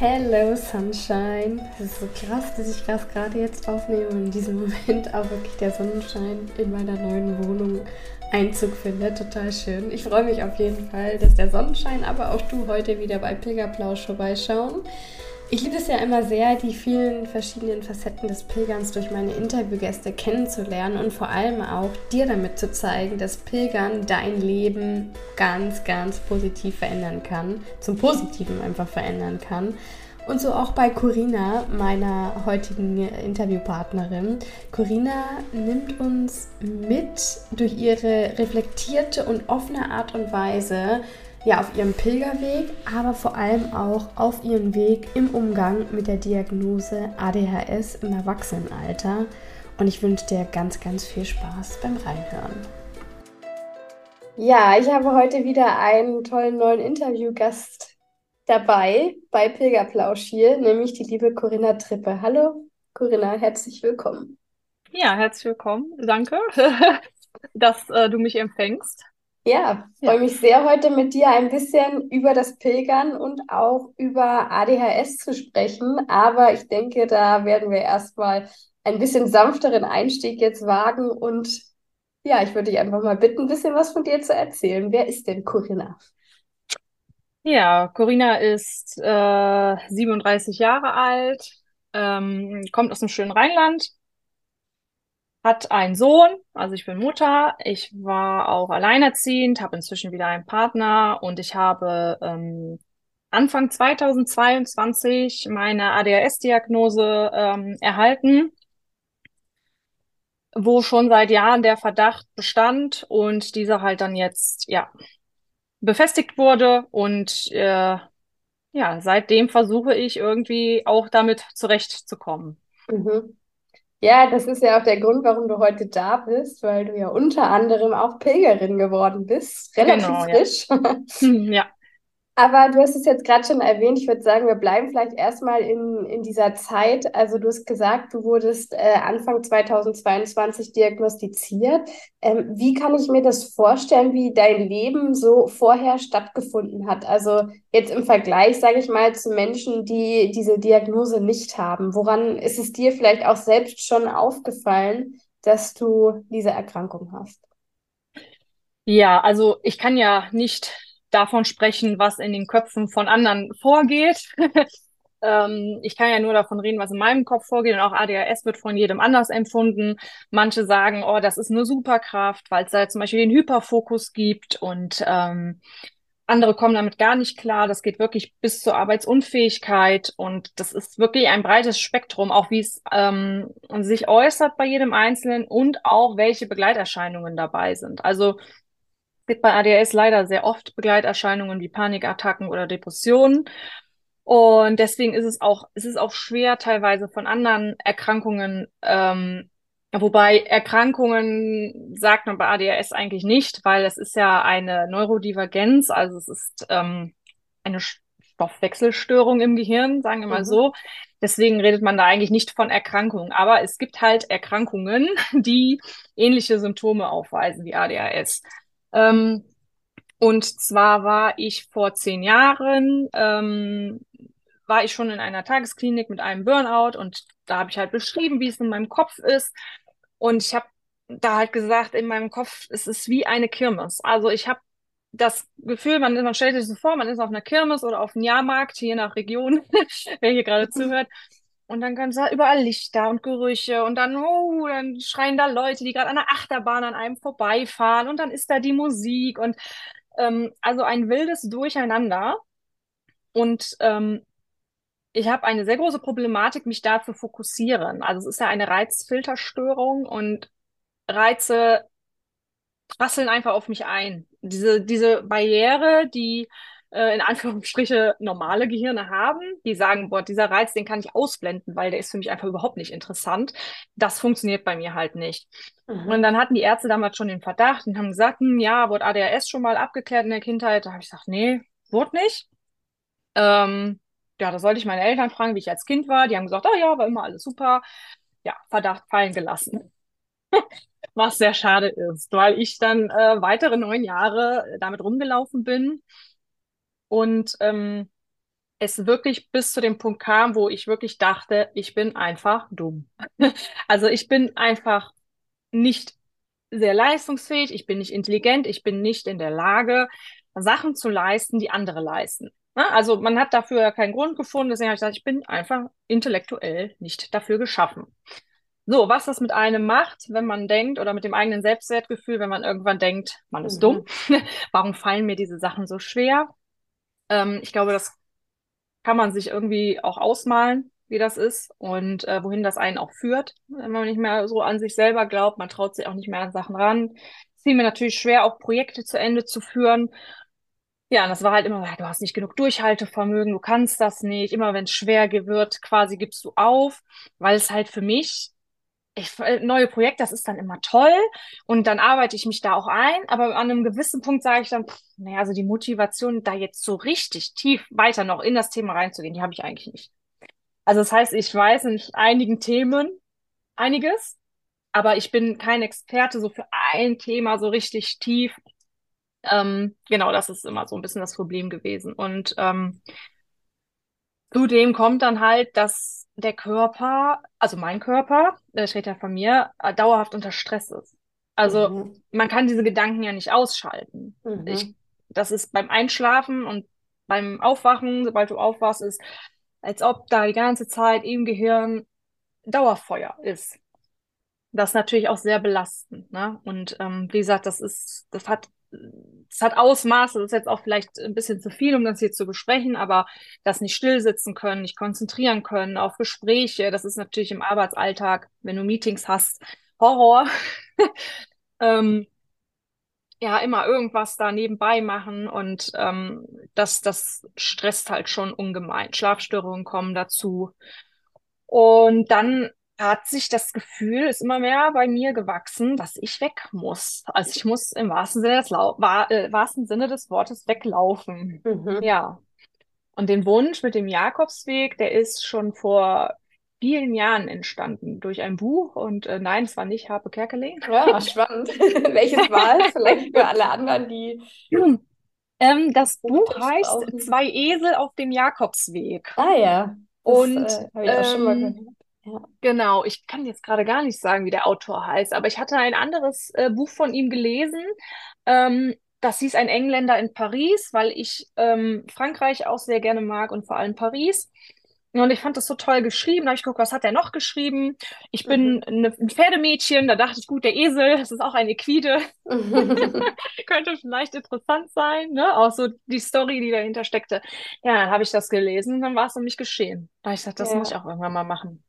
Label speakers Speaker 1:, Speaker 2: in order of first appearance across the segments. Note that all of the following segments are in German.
Speaker 1: Hello Sunshine. Es ist so krass, dass ich das gerade jetzt aufnehme und in diesem Moment auch wirklich der Sonnenschein in meiner neuen Wohnung Einzug findet. Total schön. Ich freue mich auf jeden Fall, dass der Sonnenschein, aber auch du heute wieder bei Pilgerplausch vorbeischauen. Ich liebe es ja immer sehr, die vielen verschiedenen Facetten des Pilgerns durch meine Interviewgäste kennenzulernen und vor allem auch dir damit zu zeigen, dass Pilgern dein Leben ganz, ganz positiv verändern kann, zum Positiven einfach verändern kann. Und so auch bei Corinna, meiner heutigen Interviewpartnerin. Corinna nimmt uns mit durch ihre reflektierte und offene Art und Weise ja, auf ihrem Pilgerweg, aber vor allem auch auf ihrem Weg im Umgang mit der Diagnose ADHS im Erwachsenenalter. Und ich wünsche dir ganz, ganz viel Spaß beim Reinhören. Ja, ich habe heute wieder einen tollen neuen Interviewgast dabei bei Pilgerplausch hier, nämlich die liebe Corinna Trippe. Hallo Corinna, herzlich willkommen.
Speaker 2: Ja, herzlich willkommen. Danke, dass äh, du mich empfängst.
Speaker 1: Ja, freue ja. mich sehr, heute mit dir ein bisschen über das Pilgern und auch über ADHS zu sprechen. Aber ich denke, da werden wir erstmal ein bisschen sanfteren Einstieg jetzt wagen. Und ja, ich würde dich einfach mal bitten, ein bisschen was von dir zu erzählen. Wer ist denn Corinna?
Speaker 2: Ja, Corinna ist äh, 37 Jahre alt, ähm, kommt aus dem schönen Rheinland, hat einen Sohn, also ich bin Mutter. Ich war auch alleinerziehend, habe inzwischen wieder einen Partner und ich habe ähm, Anfang 2022 meine ADHS-Diagnose ähm, erhalten, wo schon seit Jahren der Verdacht bestand und dieser halt dann jetzt ja befestigt wurde und äh, ja seitdem versuche ich irgendwie auch damit zurechtzukommen.
Speaker 1: Mhm. Ja, das ist ja auch der Grund, warum du heute da bist, weil du ja unter anderem auch Pilgerin geworden bist. Relativ genau, frisch.
Speaker 2: Ja. ja.
Speaker 1: Aber du hast es jetzt gerade schon erwähnt. Ich würde sagen, wir bleiben vielleicht erstmal in, in dieser Zeit. Also du hast gesagt, du wurdest äh, Anfang 2022 diagnostiziert. Ähm, wie kann ich mir das vorstellen, wie dein Leben so vorher stattgefunden hat? Also jetzt im Vergleich, sage ich mal, zu Menschen, die diese Diagnose nicht haben. Woran ist es dir vielleicht auch selbst schon aufgefallen, dass du diese Erkrankung hast?
Speaker 2: Ja, also ich kann ja nicht davon sprechen, was in den Köpfen von anderen vorgeht. ähm, ich kann ja nur davon reden, was in meinem Kopf vorgeht. Und auch ADHS wird von jedem anders empfunden. Manche sagen, oh, das ist eine Superkraft, weil es da zum Beispiel den Hyperfokus gibt und ähm, andere kommen damit gar nicht klar. Das geht wirklich bis zur Arbeitsunfähigkeit und das ist wirklich ein breites Spektrum, auch wie es ähm, sich äußert bei jedem Einzelnen und auch welche Begleiterscheinungen dabei sind. Also gibt bei ADHS leider sehr oft Begleiterscheinungen wie Panikattacken oder Depressionen. Und deswegen ist es auch, ist es auch schwer, teilweise von anderen Erkrankungen, ähm, wobei Erkrankungen sagt man bei ADHS eigentlich nicht, weil es ist ja eine Neurodivergenz, also es ist ähm, eine Stoffwechselstörung im Gehirn, sagen wir mal mhm. so. Deswegen redet man da eigentlich nicht von Erkrankungen. Aber es gibt halt Erkrankungen, die ähnliche Symptome aufweisen wie ADHS. Ähm, und zwar war ich vor zehn Jahren, ähm, war ich schon in einer Tagesklinik mit einem Burnout und da habe ich halt beschrieben, wie es in meinem Kopf ist. Und ich habe da halt gesagt, in meinem Kopf, es ist wie eine Kirmes. Also ich habe das Gefühl, man, man stellt sich so vor, man ist auf einer Kirmes oder auf einem Jahrmarkt, je nach Region, wer hier gerade zuhört. Und dann ganz überall Lichter und Gerüche und dann, oh, dann schreien da Leute, die gerade an der Achterbahn an einem vorbeifahren und dann ist da die Musik und ähm, also ein wildes Durcheinander. Und ähm, ich habe eine sehr große Problematik, mich da zu fokussieren. Also es ist ja eine Reizfilterstörung und Reize prasseln einfach auf mich ein. Diese, diese Barriere, die äh, in Anführungsstriche normale Gehirne haben, die sagen, boah, dieser Reiz, den kann ich ausblenden, weil der ist für mich einfach überhaupt nicht interessant. Das funktioniert bei mir halt nicht. Mhm. Und dann hatten die Ärzte damals schon den Verdacht und haben gesagt, hm, ja, wurde ADHS schon mal abgeklärt in der Kindheit? Da habe ich gesagt, nee, wurde nicht. Ähm, ja, da sollte ich meine Eltern fragen, wie ich als Kind war. Die haben gesagt, oh ja, war immer alles super. Ja, Verdacht fallen gelassen. Was sehr schade ist, weil ich dann äh, weitere neun Jahre damit rumgelaufen bin und ähm, es wirklich bis zu dem Punkt kam, wo ich wirklich dachte, ich bin einfach dumm. also ich bin einfach nicht sehr leistungsfähig, ich bin nicht intelligent, ich bin nicht in der Lage, Sachen zu leisten, die andere leisten. Ne? Also man hat dafür ja keinen Grund gefunden, deswegen habe ich gesagt, ich bin einfach intellektuell nicht dafür geschaffen. So, was das mit einem macht, wenn man denkt, oder mit dem eigenen Selbstwertgefühl, wenn man irgendwann denkt, man ist mhm. dumm, warum fallen mir diese Sachen so schwer? Ähm, ich glaube, das kann man sich irgendwie auch ausmalen, wie das ist und äh, wohin das einen auch führt, wenn man nicht mehr so an sich selber glaubt. Man traut sich auch nicht mehr an Sachen ran. Es fiel mir natürlich schwer, auch Projekte zu Ende zu führen. Ja, und das war halt immer, du hast nicht genug Durchhaltevermögen, du kannst das nicht. Immer wenn es schwer wird, quasi gibst du auf, weil es halt für mich ich, äh, neue Projekt, das ist dann immer toll und dann arbeite ich mich da auch ein, aber an einem gewissen Punkt sage ich dann, pff, naja, also die Motivation, da jetzt so richtig tief weiter noch in das Thema reinzugehen, die habe ich eigentlich nicht. Also das heißt, ich weiß in einigen Themen einiges, aber ich bin kein Experte so für ein Thema so richtig tief. Ähm, genau, das ist immer so ein bisschen das Problem gewesen. Und ähm, zudem kommt dann halt, dass der Körper, also mein Körper, der steht ja von mir, äh, dauerhaft unter Stress ist. Also mhm. man kann diese Gedanken ja nicht ausschalten. Mhm. Ich, das ist beim Einschlafen und beim Aufwachen, sobald du aufwachst, ist, als ob da die ganze Zeit im Gehirn Dauerfeuer ist. Das ist natürlich auch sehr belastend. Ne? Und ähm, wie gesagt, das ist, das hat es hat Ausmaße, das ist jetzt auch vielleicht ein bisschen zu viel, um das hier zu besprechen, aber das nicht stillsitzen können, nicht konzentrieren können auf Gespräche, das ist natürlich im Arbeitsalltag, wenn du Meetings hast, Horror. ähm, ja, immer irgendwas da nebenbei machen und ähm, das, das stresst halt schon ungemein. Schlafstörungen kommen dazu. Und dann hat sich das Gefühl, ist immer mehr bei mir gewachsen, dass ich weg muss. Also ich muss im wahrsten Sinne des, Lau wahr, äh, wahrsten Sinne des Wortes weglaufen. Mhm. Ja. Und den Wunsch mit dem Jakobsweg, der ist schon vor vielen Jahren entstanden durch ein Buch. Und äh, nein, es war nicht Harpe Kerkeling.
Speaker 1: Ja, spannend. Welches war es? Vielleicht für alle anderen, die.
Speaker 2: Ähm, das Buch heißt. Zwei Esel auf dem Jakobsweg.
Speaker 1: Ah ja.
Speaker 2: Das, und äh, habe ich auch ähm, Ja. Genau, ich kann jetzt gerade gar nicht sagen, wie der Autor heißt, aber ich hatte ein anderes äh, Buch von ihm gelesen. Ähm, das hieß Ein Engländer in Paris, weil ich ähm, Frankreich auch sehr gerne mag und vor allem Paris. Und ich fand das so toll geschrieben. Da habe ich geguckt, was hat er noch geschrieben? Ich bin mhm. eine, ein Pferdemädchen. Da dachte ich, gut, der Esel, das ist auch ein Equide. Könnte vielleicht interessant sein. Ne? Auch so die Story, die dahinter steckte. Ja, dann habe ich das gelesen und dann war es um mich geschehen. Da habe ich gesagt, das ja. muss ich auch irgendwann mal machen.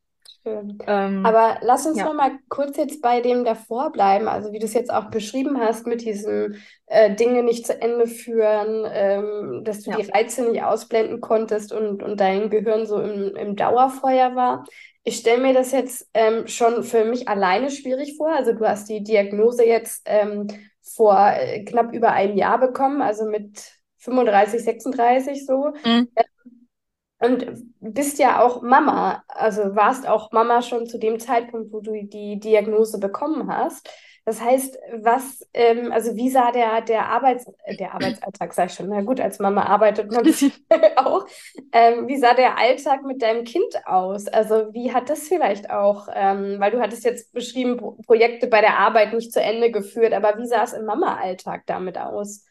Speaker 1: Schön. Ähm, Aber lass uns ja. noch mal kurz jetzt bei dem davor bleiben. Also wie du es jetzt auch beschrieben hast, mit diesem äh, Dinge nicht zu Ende führen, ähm, dass du ja. die Reize nicht ausblenden konntest und, und dein Gehirn so im, im Dauerfeuer war. Ich stelle mir das jetzt ähm, schon für mich alleine schwierig vor. Also du hast die Diagnose jetzt ähm, vor äh, knapp über einem Jahr bekommen, also mit 35, 36 so. Mhm. Und bist ja auch Mama, also warst auch Mama schon zu dem Zeitpunkt, wo du die Diagnose bekommen hast. Das heißt, was, ähm, also wie sah der, der Arbeits, äh, der Arbeitsalltag, sag ich schon, na gut, als Mama arbeitet man auch. Ähm, wie sah der Alltag mit deinem Kind aus? Also wie hat das vielleicht auch, ähm, weil du hattest jetzt beschrieben, Pro Projekte bei der Arbeit nicht zu Ende geführt, aber wie sah es im Mama-Alltag damit aus?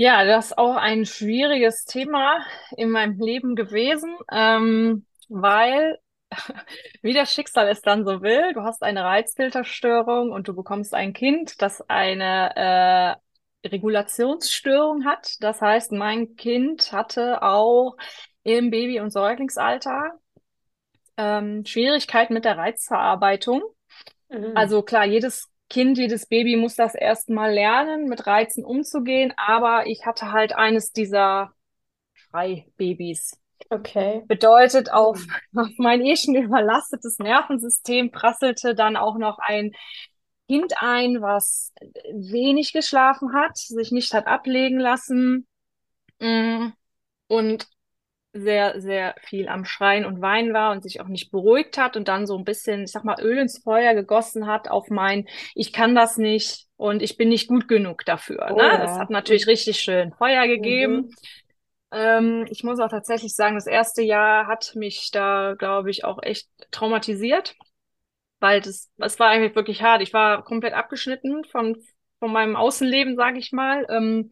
Speaker 2: Ja, das ist auch ein schwieriges Thema in meinem Leben gewesen, ähm, weil, wie das Schicksal es dann so will, du hast eine Reizfilterstörung und du bekommst ein Kind, das eine äh, Regulationsstörung hat. Das heißt, mein Kind hatte auch im Baby- und Säuglingsalter ähm, Schwierigkeiten mit der Reizverarbeitung. Mhm. Also klar, jedes Kind, jedes Baby muss das erstmal lernen, mit Reizen umzugehen, aber ich hatte halt eines dieser Schreibabys.
Speaker 1: Okay.
Speaker 2: Bedeutet, auf, auf mein eh schon überlastetes Nervensystem prasselte dann auch noch ein Kind ein, was wenig geschlafen hat, sich nicht hat ablegen lassen mm, und sehr, sehr viel am Schreien und Weinen war und sich auch nicht beruhigt hat und dann so ein bisschen, ich sag mal, Öl ins Feuer gegossen hat auf mein, ich kann das nicht und ich bin nicht gut genug dafür. Oh, ne? Ja. Das hat natürlich richtig schön Feuer gegeben. Mhm. Ähm, ich muss auch tatsächlich sagen, das erste Jahr hat mich da, glaube ich, auch echt traumatisiert, weil das, es war eigentlich wirklich hart. Ich war komplett abgeschnitten von, von meinem Außenleben, sage ich mal. Ähm,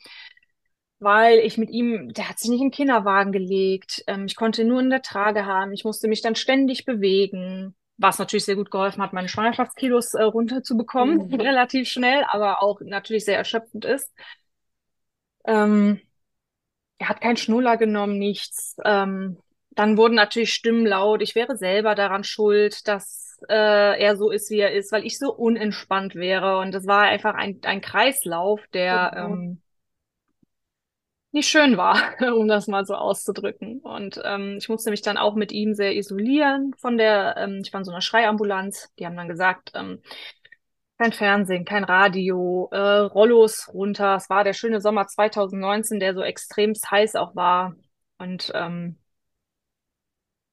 Speaker 2: weil ich mit ihm, der hat sich nicht in den Kinderwagen gelegt. Ähm, ich konnte nur in der Trage haben. Ich musste mich dann ständig bewegen, was natürlich sehr gut geholfen hat, meine Schwangerschaftskilos äh, runterzubekommen, mhm. relativ schnell, aber auch natürlich sehr erschöpfend ist. Ähm, er hat keinen Schnuller genommen, nichts. Ähm, dann wurden natürlich Stimmen laut. Ich wäre selber daran schuld, dass äh, er so ist, wie er ist, weil ich so unentspannt wäre. Und das war einfach ein, ein Kreislauf, der mhm. ähm, nicht schön war, um das mal so auszudrücken. Und ähm, ich musste mich dann auch mit ihm sehr isolieren von der, ähm, ich war in so einer Schreiambulanz. Die haben dann gesagt, ähm, kein Fernsehen, kein Radio, äh, Rollos runter. Es war der schöne Sommer 2019, der so extremst heiß auch war. Und ähm,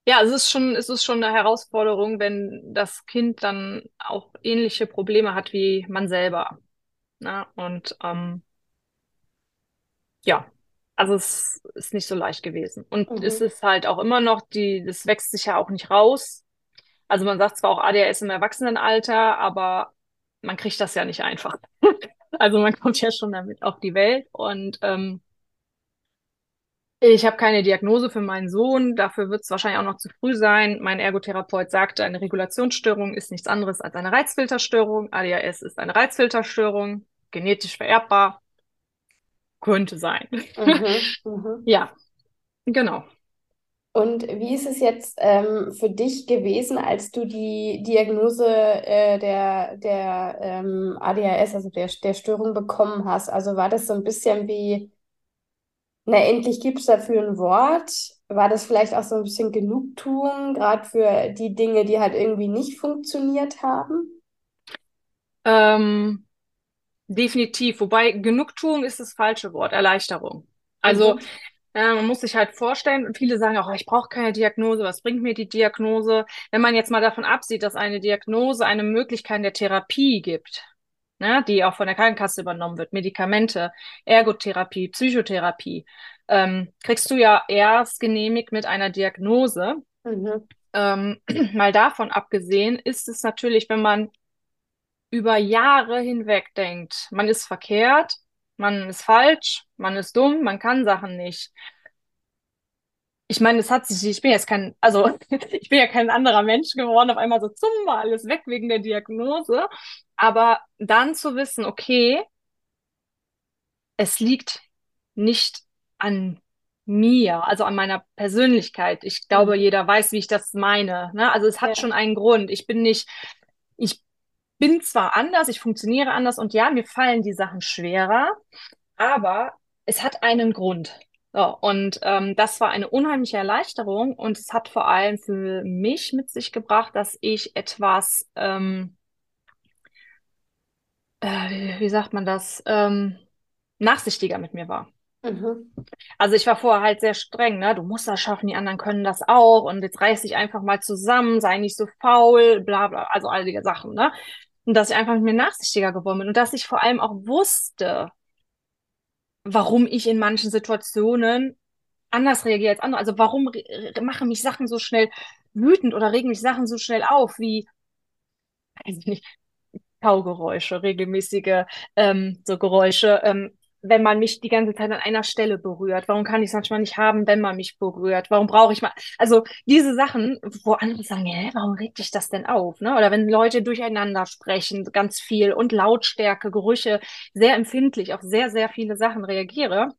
Speaker 2: ja, es ist schon, es ist schon eine Herausforderung, wenn das Kind dann auch ähnliche Probleme hat wie man selber. Na? Und ähm, ja, also es ist nicht so leicht gewesen. Und mhm. es ist halt auch immer noch, die, das wächst sich ja auch nicht raus. Also man sagt zwar auch ADHS im Erwachsenenalter, aber man kriegt das ja nicht einfach. also man kommt ja schon damit auf die Welt und ähm, ich habe keine Diagnose für meinen Sohn, dafür wird es wahrscheinlich auch noch zu früh sein. Mein Ergotherapeut sagte, eine Regulationsstörung ist nichts anderes als eine Reizfilterstörung. ADHS ist eine Reizfilterstörung, genetisch vererbbar. Könnte sein. Mhm, mh. Ja, genau.
Speaker 1: Und wie ist es jetzt ähm, für dich gewesen, als du die Diagnose äh, der, der ähm, ADHS, also der, der Störung bekommen hast? Also war das so ein bisschen wie, na, endlich gibt es dafür ein Wort? War das vielleicht auch so ein bisschen Genugtuung, gerade für die Dinge, die halt irgendwie nicht funktioniert haben?
Speaker 2: Ähm, definitiv. Wobei Genugtuung ist das falsche Wort, Erleichterung. Also mhm. Ja, man muss sich halt vorstellen, viele sagen auch, ich brauche keine Diagnose, was bringt mir die Diagnose? Wenn man jetzt mal davon absieht, dass eine Diagnose eine Möglichkeit der Therapie gibt, ne, die auch von der Krankenkasse übernommen wird, Medikamente, Ergotherapie, Psychotherapie, ähm, kriegst du ja erst genehmigt mit einer Diagnose. Mhm. Ähm, mal davon abgesehen ist es natürlich, wenn man über Jahre hinweg denkt, man ist verkehrt, man ist falsch, man ist dumm, man kann Sachen nicht. Ich meine, es hat sich, ich bin jetzt kein, also ich bin ja kein anderer Mensch geworden, auf einmal so zum war alles weg wegen der Diagnose. Aber dann zu wissen, okay, es liegt nicht an mir, also an meiner Persönlichkeit. Ich glaube, mhm. jeder weiß, wie ich das meine. Ne? Also es hat ja. schon einen Grund. Ich bin nicht, ich bin zwar anders, ich funktioniere anders und ja, mir fallen die Sachen schwerer, aber es hat einen Grund. So, und ähm, das war eine unheimliche Erleichterung und es hat vor allem für mich mit sich gebracht, dass ich etwas, ähm, äh, wie, wie, sagt man das, ähm, nachsichtiger mit mir war. Mhm. Also ich war vorher halt sehr streng, ne? Du musst das schaffen, die anderen können das auch und jetzt reiß dich einfach mal zusammen, sei nicht so faul, bla bla, also all die Sachen, ne? Und dass ich einfach mit mir nachsichtiger geworden bin und dass ich vor allem auch wusste, warum ich in manchen Situationen anders reagiere als andere. Also warum machen mich Sachen so schnell wütend oder regen mich Sachen so schnell auf, wie, weiß ich nicht, Kaugeräusche, regelmäßige ähm, so Geräusche. Ähm, wenn man mich die ganze Zeit an einer Stelle berührt? Warum kann ich es manchmal nicht haben, wenn man mich berührt? Warum brauche ich mal? Also diese Sachen, wo andere sagen, hä, warum regt dich das denn auf? Ne? Oder wenn Leute durcheinander sprechen, ganz viel und Lautstärke, Gerüche, sehr empfindlich auf sehr, sehr viele Sachen reagiere,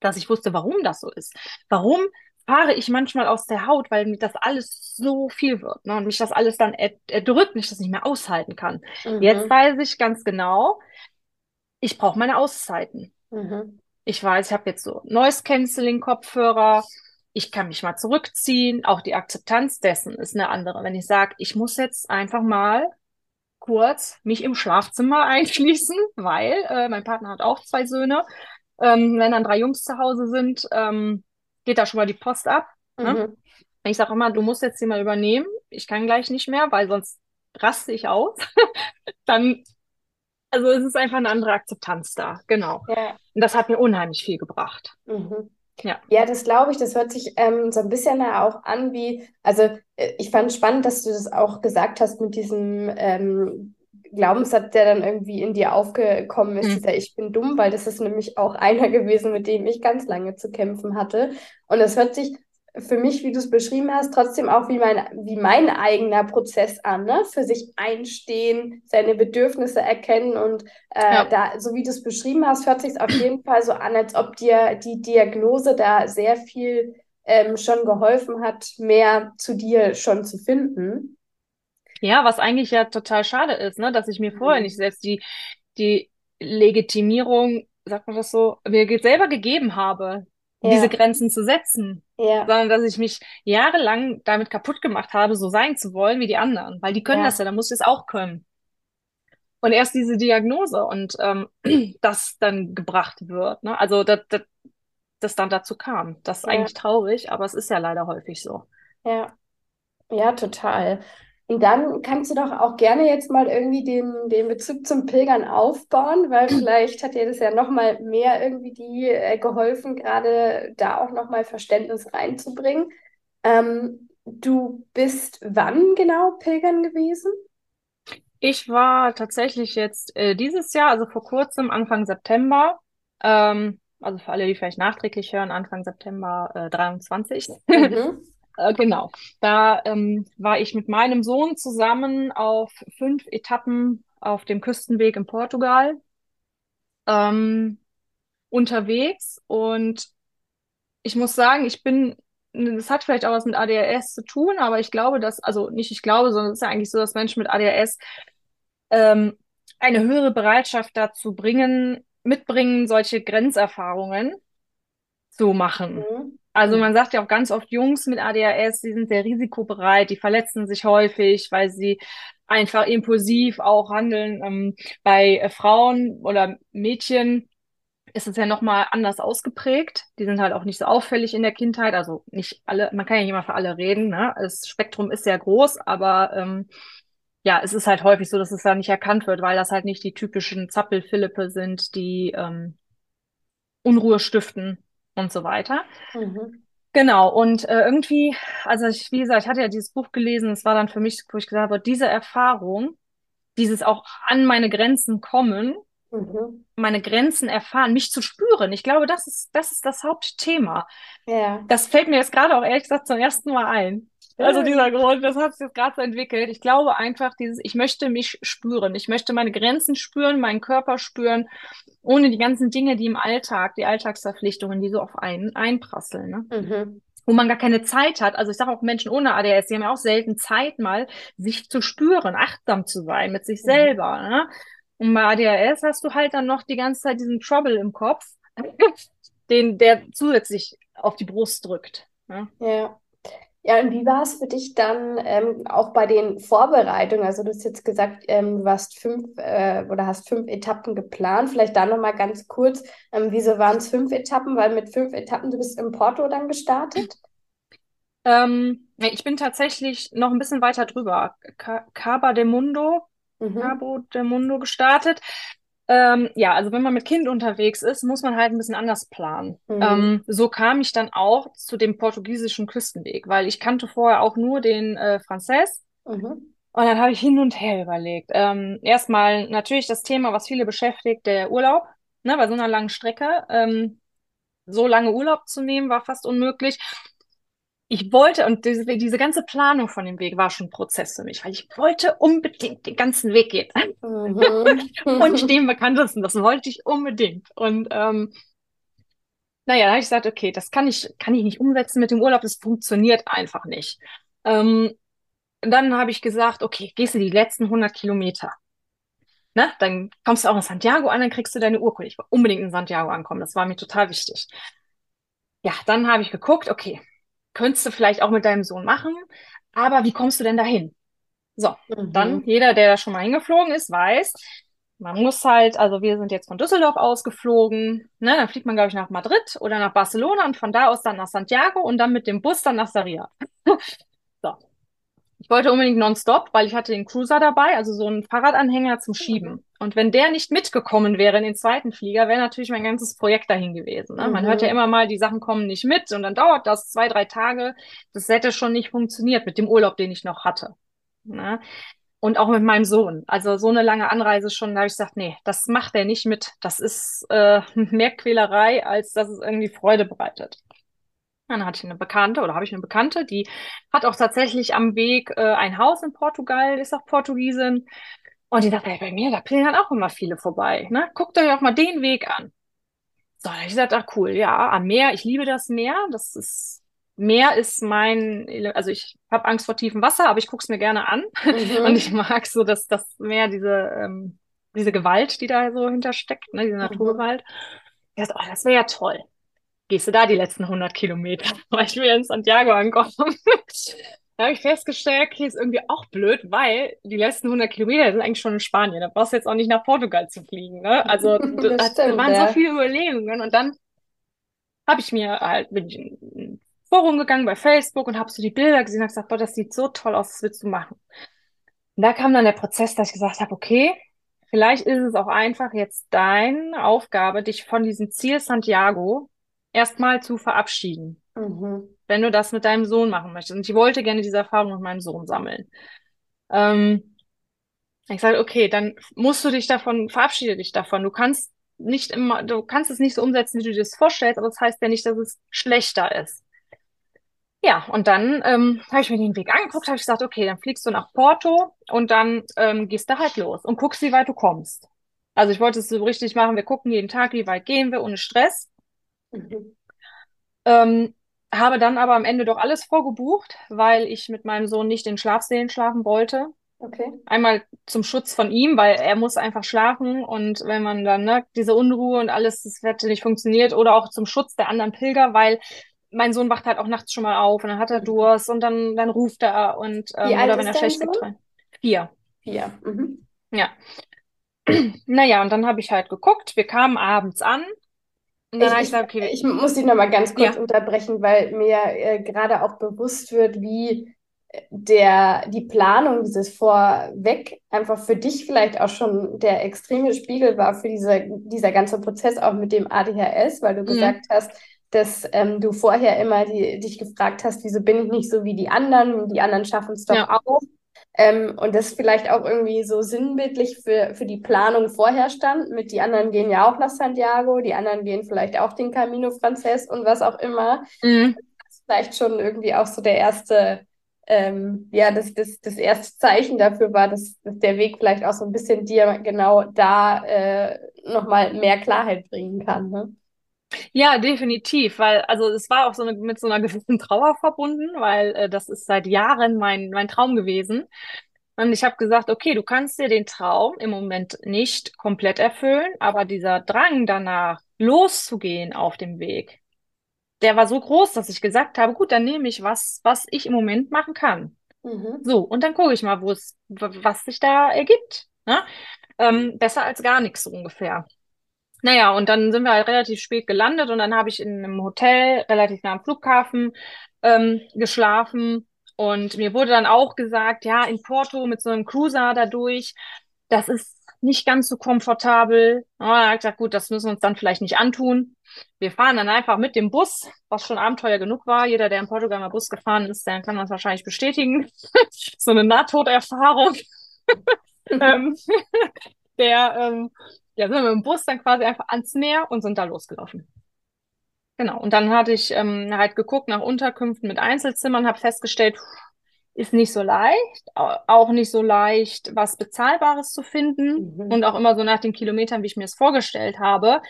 Speaker 2: dass ich wusste, warum das so ist. Warum fahre ich manchmal aus der Haut, weil mir das alles so viel wird ne? und mich das alles dann erdrückt, mich das nicht mehr aushalten kann. Mhm. Jetzt weiß ich ganz genau, ich brauche meine Auszeiten. Mhm. Ich weiß, ich habe jetzt so Noise Cancelling Kopfhörer. Ich kann mich mal zurückziehen. Auch die Akzeptanz dessen ist eine andere. Wenn ich sage, ich muss jetzt einfach mal kurz mich im Schlafzimmer einschließen, weil äh, mein Partner hat auch zwei Söhne. Ähm, wenn dann drei Jungs zu Hause sind, ähm, geht da schon mal die Post ab. Ne? Mhm. Ich sage immer, du musst jetzt hier mal übernehmen. Ich kann gleich nicht mehr, weil sonst raste ich aus. dann, also es ist einfach eine andere Akzeptanz da. Genau. Ja. Und das hat mir unheimlich viel gebracht.
Speaker 1: Mhm. Ja. ja, das glaube ich. Das hört sich ähm, so ein bisschen auch an wie, also äh, ich fand spannend, dass du das auch gesagt hast mit diesem ähm, Glaubenssatz, der dann irgendwie in dir aufgekommen ist, mhm. dieser Ich bin dumm, weil das ist nämlich auch einer gewesen, mit dem ich ganz lange zu kämpfen hatte. Und das hört sich für mich, wie du es beschrieben hast, trotzdem auch wie mein, wie mein eigener Prozess an, ne? Für sich einstehen, seine Bedürfnisse erkennen und äh, ja. da, so wie du es beschrieben hast, hört sich auf jeden Fall so an, als ob dir die Diagnose da sehr viel ähm, schon geholfen hat, mehr zu dir schon zu finden.
Speaker 2: Ja, was eigentlich ja total schade ist, ne? Dass ich mir vorher mhm. nicht selbst die, die Legitimierung, sagt man das so, mir selber gegeben habe, ja. diese Grenzen zu setzen. Ja. Sondern dass ich mich jahrelang damit kaputt gemacht habe, so sein zu wollen wie die anderen. Weil die können ja. das ja, dann muss ich es auch können. Und erst diese Diagnose und ähm, das dann gebracht wird. Ne? Also das, das, das dann dazu kam. Das ist eigentlich traurig, aber es ist ja leider häufig so.
Speaker 1: Ja, ja, total. Und dann kannst du doch auch gerne jetzt mal irgendwie den, den Bezug zum Pilgern aufbauen, weil vielleicht hat dir das ja nochmal mehr irgendwie die äh, geholfen, gerade da auch nochmal Verständnis reinzubringen. Ähm, du bist wann genau Pilgern gewesen?
Speaker 2: Ich war tatsächlich jetzt äh, dieses Jahr, also vor kurzem, Anfang September, ähm, also für alle, die vielleicht nachträglich hören, Anfang September äh, 23. Mhm. Äh, genau. Da ähm, war ich mit meinem Sohn zusammen auf fünf Etappen auf dem Küstenweg in Portugal ähm, unterwegs und ich muss sagen, ich bin, das hat vielleicht auch was mit ADHS zu tun, aber ich glaube, dass, also nicht ich glaube, sondern es ist ja eigentlich so, dass Menschen mit ADHS ähm, eine höhere Bereitschaft dazu bringen, mitbringen, solche Grenzerfahrungen zu machen. Mhm. Also man sagt ja auch ganz oft, Jungs mit ADHS, die sind sehr risikobereit, die verletzen sich häufig, weil sie einfach impulsiv auch handeln. Ähm, bei äh, Frauen oder Mädchen ist es ja nochmal anders ausgeprägt. Die sind halt auch nicht so auffällig in der Kindheit. Also nicht alle, man kann ja nicht immer für alle reden. Ne? Das Spektrum ist sehr groß, aber ähm, ja, es ist halt häufig so, dass es da nicht erkannt wird, weil das halt nicht die typischen Zappel-Philippe sind, die ähm, Unruhe stiften und so weiter. Mhm. Genau, und äh, irgendwie, also ich, wie gesagt, ich hatte ja dieses Buch gelesen, es war dann für mich, wo ich gesagt habe, diese Erfahrung, dieses auch an meine Grenzen kommen, mhm. meine Grenzen erfahren, mich zu spüren. Ich glaube, das ist, das ist das Hauptthema. Ja. Das fällt mir jetzt gerade auch ehrlich gesagt zum ersten Mal ein. Also dieser Grund, das hat sich jetzt gerade so entwickelt. Ich glaube einfach, dieses, ich möchte mich spüren. Ich möchte meine Grenzen spüren, meinen Körper spüren, ohne die ganzen Dinge, die im Alltag, die Alltagsverpflichtungen, die so auf einen einprasseln. Ne? Mhm. Wo man gar keine Zeit hat. Also ich sage auch Menschen ohne ADS, die haben ja auch selten Zeit mal, sich zu spüren, achtsam zu sein mit sich mhm. selber. Ne? Und bei ADHS hast du halt dann noch die ganze Zeit diesen Trouble im Kopf, den der zusätzlich auf die Brust drückt.
Speaker 1: Ne? Ja. Ja, und wie war es für dich dann ähm, auch bei den Vorbereitungen? Also du hast jetzt gesagt, ähm, du warst fünf äh, oder hast fünf Etappen geplant. Vielleicht da nochmal ganz kurz, ähm, wieso waren es fünf Etappen? Weil mit fünf Etappen, du bist in Porto dann gestartet?
Speaker 2: Ähm, ich bin tatsächlich noch ein bisschen weiter drüber. Cabo de Mundo, mhm. Cabo de Mundo gestartet. Ähm, ja, also wenn man mit Kind unterwegs ist, muss man halt ein bisschen anders planen. Mhm. Ähm, so kam ich dann auch zu dem portugiesischen Küstenweg, weil ich kannte vorher auch nur den äh, Französ. Mhm. Und dann habe ich hin und her überlegt. Ähm, erstmal natürlich das Thema, was viele beschäftigt, der Urlaub. Ne, bei so einer langen Strecke. Ähm, so lange Urlaub zu nehmen, war fast unmöglich ich wollte, und diese, diese ganze Planung von dem Weg war schon ein Prozess für mich, weil ich wollte unbedingt den ganzen Weg gehen. Mhm. und stehen bekanntesten, das wollte ich unbedingt. Und ähm, Naja, da habe ich gesagt, okay, das kann ich, kann ich nicht umsetzen mit dem Urlaub, das funktioniert einfach nicht. Ähm, dann habe ich gesagt, okay, gehst du die letzten 100 Kilometer. Ne? Dann kommst du auch in Santiago an, dann kriegst du deine Urkunde. Ich will unbedingt in Santiago ankommen, das war mir total wichtig. Ja, dann habe ich geguckt, okay, könntest du vielleicht auch mit deinem Sohn machen, aber wie kommst du denn dahin? So,
Speaker 1: Mhm.
Speaker 2: dann jeder, der da schon mal hingeflogen ist, weiß, man muss halt, also wir sind jetzt von Düsseldorf ausgeflogen, ne, dann fliegt man, glaube ich, nach Madrid oder nach Barcelona und von da aus dann nach Santiago und dann mit dem Bus dann nach Sarria. Ich wollte unbedingt nonstop, weil ich hatte den Cruiser dabei, also so einen Fahrradanhänger zum Schieben. Und wenn der nicht mitgekommen wäre in den zweiten Flieger, wäre natürlich mein ganzes Projekt dahin gewesen. Ne? Man hört ja
Speaker 1: Mhm.
Speaker 2: immer mal, die Sachen kommen nicht mit und dann dauert das zwei, drei Tage. Das hätte schon nicht funktioniert mit dem Urlaub, den ich noch hatte. Ne? Und auch mit meinem Sohn. Also so eine lange Anreise schon, da habe ich gesagt, nee, das macht er nicht mit. Das ist äh, mehr Quälerei, als dass es irgendwie Freude bereitet. Dann hatte ich eine Bekannte oder habe ich eine Bekannte, die hat auch tatsächlich am Weg äh, ein Haus in Portugal, ist auch Portugiesin. Und die dachte, ey, bei mir, da pilgern auch immer viele vorbei. Ne? Guckt euch auch mal den Weg an. So, ich gesagt, ach cool, ja, am Meer, ich liebe das Meer. Das ist, Meer ist mein, also ich habe Angst vor tiefem Wasser, aber ich gucke es mir gerne an. Und
Speaker 1: Mhm.
Speaker 2: ich mag so, dass das Meer, diese, ähm, diese Gewalt, die da so hintersteckt, ne, diese
Speaker 1: Mhm.
Speaker 2: Naturgewalt. Ich dachte, oh, das wäre ja toll gehst du da die letzten 100 Kilometer, weil ich will in Santiago ankommen. Da habe ich festgestellt, okay, ist irgendwie auch blöd, weil die letzten 100 Kilometer sind eigentlich schon in Spanien. Da brauchst du jetzt auch nicht nach Portugal zu fliegen. Ne? Also
Speaker 1: Das stimmt,
Speaker 2: waren so
Speaker 1: ja.
Speaker 2: viele Überlegungen. Und dann habe ich mir halt, bin ich in ein Forum gegangen bei Facebook und habe so die Bilder gesehen und gesagt, boah, das sieht so toll aus, das willst du machen. Und da kam dann der Prozess, dass ich gesagt habe, okay, vielleicht ist es auch einfach jetzt deine Aufgabe, dich von diesem Ziel Santiago erstmal zu verabschieden,
Speaker 1: Mhm.
Speaker 2: wenn du das mit deinem Sohn machen möchtest. Und ich wollte gerne diese Erfahrung mit meinem Sohn sammeln. Ähm, ich sage, okay, dann musst du dich davon, verabschiede dich davon. Du kannst nicht immer, du kannst es nicht so umsetzen, wie du dir das vorstellst, aber das heißt ja nicht, dass es schlechter ist. Ja, und dann ähm, habe ich mir den Weg angeguckt, habe ich gesagt, okay, dann fliegst du nach Porto und dann ähm, gehst du halt los und guckst, wie weit du kommst. Also ich wollte es so richtig machen, wir gucken jeden Tag, wie weit gehen wir, ohne Stress.
Speaker 1: Mhm.
Speaker 2: Ähm, habe dann aber am Ende doch alles vorgebucht, weil ich mit meinem Sohn nicht in Schlafsälen schlafen wollte.
Speaker 1: Okay.
Speaker 2: Einmal zum Schutz von ihm, weil er muss einfach schlafen und wenn man dann, ne, diese Unruhe und alles, das hätte nicht funktioniert oder auch zum Schutz der anderen Pilger, weil mein Sohn wacht halt auch nachts schon mal auf und dann hat er Durst und dann, dann ruft er und,
Speaker 1: Wie
Speaker 2: ähm,
Speaker 1: alt
Speaker 2: oder wenn er schlecht geträumt. Vier.
Speaker 1: Ja. Mhm.
Speaker 2: Ja. Naja, und dann habe ich halt geguckt, wir kamen abends an dann
Speaker 1: Ich,
Speaker 2: ich okay,
Speaker 1: ich muss dich noch mal ganz kurz
Speaker 2: ja,
Speaker 1: unterbrechen, weil mir äh, gerade auch bewusst wird, wie äh, der, die Planung dieses Vorweg einfach für dich vielleicht auch schon der extreme Spiegel war für diese, dieser ganze Prozess auch mit dem ADHS, weil du
Speaker 2: mhm,
Speaker 1: gesagt hast, dass ähm, du vorher immer die, dich gefragt hast, wieso bin ich nicht so wie die anderen? Die anderen schaffen es doch
Speaker 2: ja,
Speaker 1: auch. Ähm, und das vielleicht auch irgendwie so sinnbildlich für, für die Planung vorher stand, mit die anderen gehen ja auch nach Santiago, die anderen gehen vielleicht auch den Camino Frances und was auch immer.
Speaker 2: mhm.
Speaker 1: Das ist vielleicht schon irgendwie auch so der erste, ähm, ja, das, das, das erste Zeichen dafür war, dass, dass der Weg vielleicht auch so ein bisschen dir genau da äh, nochmal mehr Klarheit bringen kann, ne?
Speaker 2: Ja, definitiv, weil also es war auch so eine, mit so einer gewissen Trauer verbunden, weil äh, das ist seit Jahren mein mein Traum gewesen. Und ich habe gesagt, okay, du kannst dir den Traum im Moment nicht komplett erfüllen, aber dieser Drang danach, loszugehen auf dem Weg, der war so groß, dass ich gesagt habe, gut, dann nehme ich was, was ich im Moment machen kann.
Speaker 1: Mhm.
Speaker 2: So, und dann gucke ich mal, wo es, was sich da ergibt. Ne? Ähm, besser als gar nichts so ungefähr. Naja, und dann sind wir halt relativ spät gelandet und dann habe ich in einem Hotel relativ nah am Flughafen ähm, geschlafen. Und mir wurde dann auch gesagt, ja, in Porto mit so einem Cruiser dadurch, das ist nicht ganz so komfortabel. Ja, da habe ich gesagt, gut, das müssen wir uns dann vielleicht nicht antun. Wir fahren dann einfach mit dem Bus, was schon Abenteuer genug war. Jeder, der in Portugal mal Bus gefahren ist, der kann das wahrscheinlich bestätigen. So eine Nahtoderfahrung. Ähm, der, ähm, ja, sind wir mit dem Bus dann quasi einfach ans Meer und sind da losgelaufen. Genau. Und dann hatte ich ähm, halt geguckt nach Unterkünften mit Einzelzimmern, habe festgestellt, ist nicht so leicht, au- auch nicht so leicht, was Bezahlbares zu finden
Speaker 1: Mhm.
Speaker 2: und auch immer so nach den Kilometern, wie ich mir es vorgestellt habe.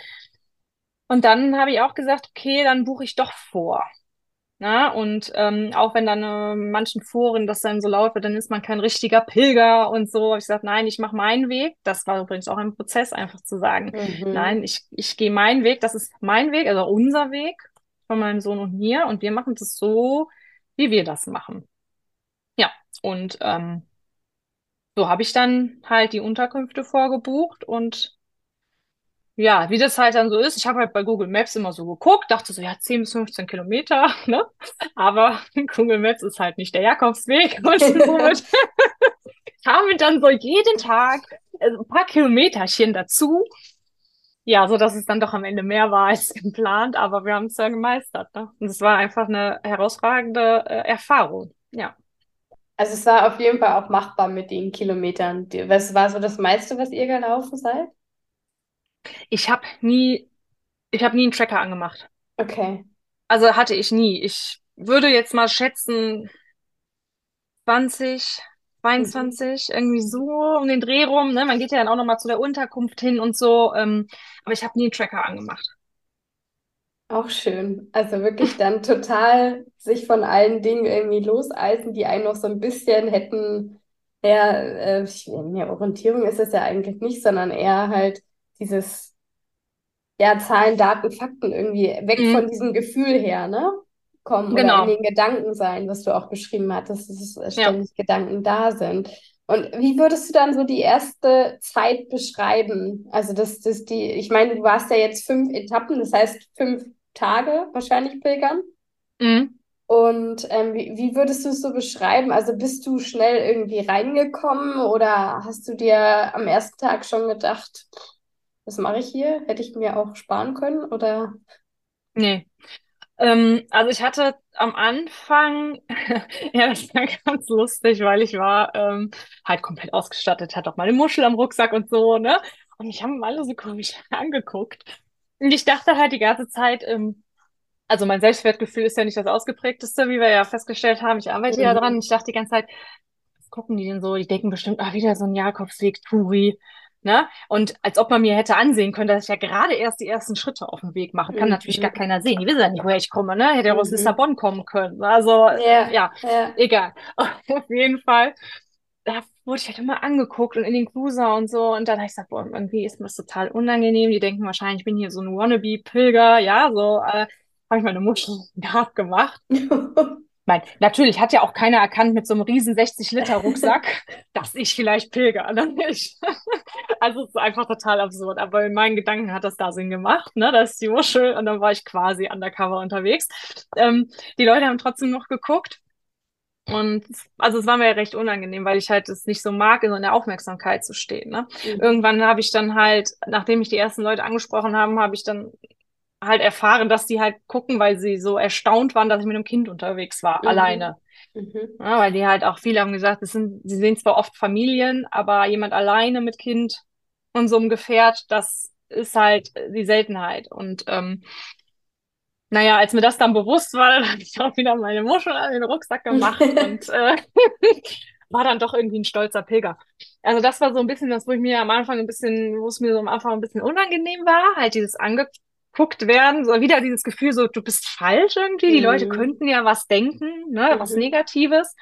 Speaker 2: Und dann habe ich auch gesagt, okay, dann buche ich doch vor. Na, und ähm, auch wenn dann äh, manchen Foren das dann so laut wird, dann ist man kein richtiger Pilger und so. Ich gesagt, nein, ich mache meinen Weg. Das war übrigens auch ein Prozess, einfach zu sagen,
Speaker 1: Mhm.
Speaker 2: nein, ich, ich gehe meinen Weg, das ist mein Weg, also unser Weg von meinem Sohn und mir. Und wir machen das so, wie wir das machen. Ja, und ähm, so habe ich dann halt die Unterkünfte vorgebucht und ja, wie das halt dann so ist, ich habe halt bei Google Maps immer so geguckt, dachte so, ja, 10 bis 15 Kilometer, ne? Aber Google Maps ist halt nicht der Jakobsweg und somit kam ich dann so jeden Tag äh, ein paar Kilometerchen dazu. Ja, so dass es dann doch am Ende mehr war als geplant, aber wir haben es ja gemeistert, ne? Und es war einfach eine herausragende äh, Erfahrung. Ja.
Speaker 1: Also es war auf jeden Fall auch machbar mit den Kilometern. Was war so das meiste, was ihr gelaufen seid?
Speaker 2: Ich habe nie, ich habe nie einen Tracker angemacht.
Speaker 1: Okay.
Speaker 2: Also hatte ich nie. Ich würde jetzt mal schätzen 20,
Speaker 1: Mhm.
Speaker 2: 22, irgendwie so um den Dreh rum. Ne? Man geht ja dann auch nochmal zu der Unterkunft hin und so. Ähm, aber ich habe nie einen Tracker angemacht.
Speaker 1: Auch schön. Also wirklich dann total sich von allen Dingen irgendwie loseisen, die einen noch so ein bisschen hätten, ja, äh, Orientierung ist es ja eigentlich nicht, sondern eher halt dieses, ja, Zahlen, Daten, Fakten irgendwie weg von
Speaker 2: Mhm,
Speaker 1: diesem Gefühl her, ne? Kommen oder in
Speaker 2: genau.
Speaker 1: den Gedanken sein, was du auch beschrieben hattest, dass es äh,
Speaker 2: Ja.
Speaker 1: ständig Gedanken da sind. Und wie würdest du dann so die erste Zeit beschreiben? Also das, das die, ich meine, du warst ja jetzt fünf Etappen, das heißt fünf Tage wahrscheinlich pilgern.
Speaker 2: Mhm.
Speaker 1: Und ähm, wie, wie würdest du es so beschreiben? Also bist du schnell irgendwie reingekommen oder hast du dir am ersten Tag schon gedacht, was mache ich hier? Hätte ich mir auch sparen können? Oder?
Speaker 2: Nee. Ähm, also ich hatte am Anfang, ja, das war ganz lustig, weil ich war ähm, halt komplett ausgestattet, hatte auch meine Muschel am Rucksack und so, ne? Und mich haben alle so komisch angeguckt. Und ich dachte halt die ganze Zeit, ähm, also mein Selbstwertgefühl ist ja nicht das ausgeprägteste, wie wir ja festgestellt haben. Ich arbeite ja dran.
Speaker 1: Mhm.
Speaker 2: Ich dachte die ganze Zeit, was gucken die denn so? Die denken bestimmt, ah, wieder so ein Jakobsweg-Touri. Ne? Und als ob man mir hätte ansehen können, dass ich ja gerade erst die ersten Schritte auf dem Weg mache. Kann natürlich gar
Speaker 1: Mhm.
Speaker 2: keiner sehen. Die wissen ja nicht, woher ich komme, ne? Hätte ja aus
Speaker 1: Mhm.
Speaker 2: Lissabon kommen können. Also,
Speaker 1: Ja,
Speaker 2: ja,
Speaker 1: ja.
Speaker 2: egal. Auf jeden Fall. Da wurde ich halt immer angeguckt und in den Cruiser und so. Und dann habe ich gesagt, boah, irgendwie ist mir das total unangenehm. Die denken wahrscheinlich, ich bin hier so ein Wannabe-Pilger. Ja, so äh, habe ich meine Muschel nachgemacht. Mein, natürlich hat ja auch keiner erkannt mit so einem riesen 60-Liter-Rucksack, dass ich vielleicht pilger, ne? Ich, also es ist einfach total absurd. Aber in meinen Gedanken hat das da Sinn gemacht, ne? Das ist die Muschel und dann war ich quasi undercover unterwegs. Ähm, die Leute haben trotzdem noch geguckt. Und also es war mir recht unangenehm, weil ich halt es nicht so mag, in so einer Aufmerksamkeit zu stehen. Ne?
Speaker 1: Mhm.
Speaker 2: Irgendwann habe ich dann halt, nachdem ich die ersten Leute angesprochen haben, habe ich dann halt erfahren, dass die halt gucken, weil sie so erstaunt waren, dass ich mit einem Kind unterwegs war,
Speaker 1: Mhm.
Speaker 2: alleine.
Speaker 1: Mhm.
Speaker 2: Ja, weil die halt auch viele haben gesagt, das sind, sie sehen zwar oft Familien, aber jemand alleine mit Kind und so einem Gefährt, das ist halt die Seltenheit. Und ähm, naja, als mir das dann bewusst war, dann habe ich auch wieder meine Muschel an den Rucksack gemacht und äh, war dann doch irgendwie ein stolzer Pilger. Also das war so ein bisschen das, wo ich mir am Anfang ein bisschen, wo es mir so am Anfang ein bisschen unangenehm war, halt dieses angeguckt werden, so wieder dieses Gefühl, so du bist falsch irgendwie, die Leute
Speaker 1: Mhm.
Speaker 2: könnten ja was denken, ne, was
Speaker 1: Mhm.
Speaker 2: Negatives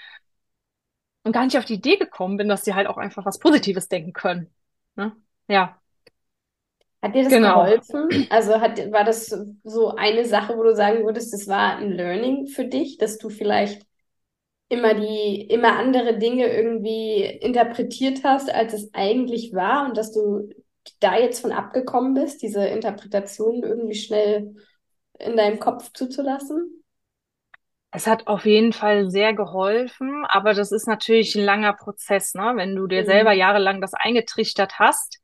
Speaker 2: und gar nicht auf die Idee gekommen bin, dass sie halt auch einfach was Positives denken können. Ne? Ja,
Speaker 1: Hat dir das
Speaker 2: genau.
Speaker 1: geholfen? Also hat, war das so eine Sache, wo du sagen würdest, das war ein Learning für dich, dass du vielleicht immer die, immer andere Dinge irgendwie interpretiert hast, als es eigentlich war und dass du da jetzt von abgekommen bist, diese Interpretation irgendwie schnell in deinem Kopf zuzulassen?
Speaker 2: Es hat auf jeden Fall sehr geholfen, aber das ist natürlich ein langer Prozess, ne? Wenn du dir selber
Speaker 1: Mhm.
Speaker 2: jahrelang das eingetrichtert hast.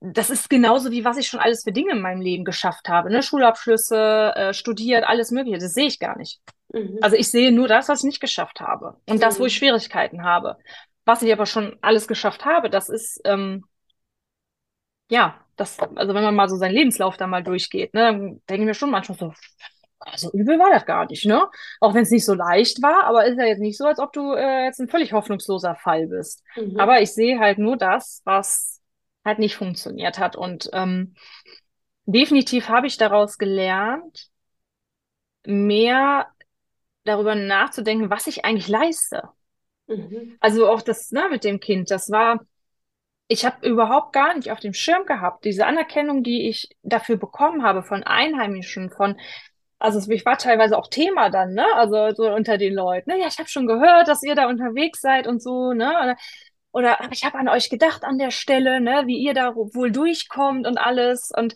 Speaker 2: Das ist genauso wie was ich schon alles für Dinge in meinem Leben geschafft habe, ne? Schulabschlüsse, äh, studiert, alles Mögliche. Das sehe ich gar nicht.
Speaker 1: Mhm.
Speaker 2: Also ich sehe nur das, was ich nicht geschafft habe und das, wo ich
Speaker 1: Mhm.
Speaker 2: Schwierigkeiten habe. Was ich aber schon alles geschafft habe, das ist ähm, ja, das, also wenn man mal so seinen Lebenslauf da mal durchgeht, ne, dann denke ich mir schon manchmal so, also übel war das gar nicht, ne? Auch wenn es nicht so leicht war, aber ist ja jetzt nicht so, als ob du äh, jetzt ein völlig hoffnungsloser Fall bist.
Speaker 1: Mhm.
Speaker 2: Aber ich sehe halt nur das, was halt nicht funktioniert hat. Und ähm, definitiv habe ich daraus gelernt, mehr darüber nachzudenken, was ich eigentlich leiste.
Speaker 1: Mhm.
Speaker 2: Also auch das, ne, mit dem Kind, das war, ich habe überhaupt gar nicht auf dem Schirm gehabt, diese Anerkennung, die ich dafür bekommen habe von Einheimischen, von, also ich war teilweise auch Thema dann, ne, also so unter den Leuten, ne, ja, ich habe schon gehört, dass ihr da unterwegs seid und so, ne, oder, oder aber ich habe an euch gedacht an der Stelle, ne, wie ihr da wohl durchkommt und alles. Und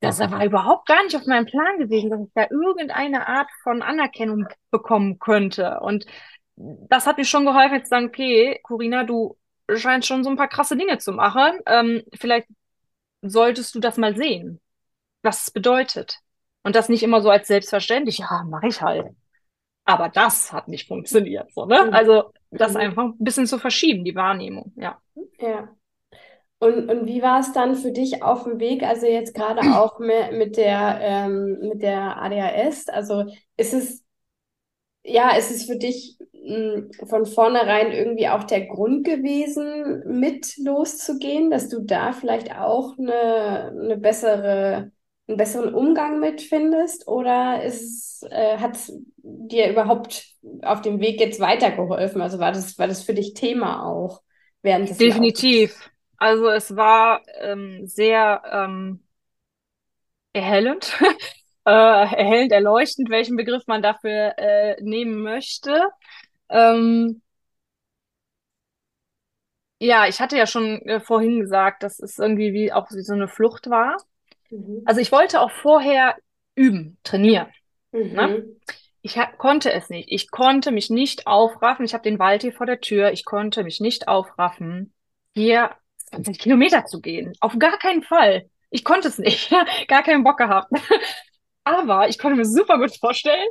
Speaker 2: das war überhaupt gar nicht auf meinem Plan gewesen, dass ich da irgendeine Art von Anerkennung bekommen könnte. Und das hat mir schon geholfen, jetzt zu sagen, okay, Corinna, du scheinst schon so ein paar krasse Dinge zu machen. Ähm, vielleicht solltest du das mal sehen, was es bedeutet. Und das nicht immer so als selbstverständlich, ja, mache ich halt. Aber das hat nicht funktioniert, so, ne?
Speaker 1: Mhm.
Speaker 2: Also, das
Speaker 1: Mhm.
Speaker 2: einfach ein bisschen zu verschieben, die Wahrnehmung, ja.
Speaker 1: Ja. Und, und wie war es dann für dich auf dem Weg, also jetzt gerade auch mit, mit der, ähm, mit der ADHS? Also ist es, ja, ist es für dich mh, von vornherein irgendwie auch der Grund gewesen, mit loszugehen, dass du da vielleicht auch eine, eine bessere, einen besseren Umgang mit findest? Oder ist, äh, hat es dir überhaupt auf dem Weg jetzt weitergeholfen? Also war das, war das für dich Thema auch während des Laufens?
Speaker 2: Definitiv. Also es war ähm, sehr ähm, erhellend, äh, erhellend, erleuchtend, welchen Begriff man dafür äh, nehmen möchte. Ähm, ja, ich hatte ja schon äh, vorhin gesagt, dass es irgendwie wie auch wie so eine Flucht war.
Speaker 1: Mhm.
Speaker 2: Also ich wollte auch vorher üben, trainieren. Ne?
Speaker 1: Mhm.
Speaker 2: Ich ha- konnte es nicht. Ich konnte mich nicht aufraffen. Ich habe den Wald hier vor der Tür. Ich konnte mich nicht aufraffen, hier 20 Kilometer zu gehen. Auf gar keinen Fall. Ich konnte es nicht. Gar keinen Bock gehabt. Aber ich konnte mir super gut vorstellen,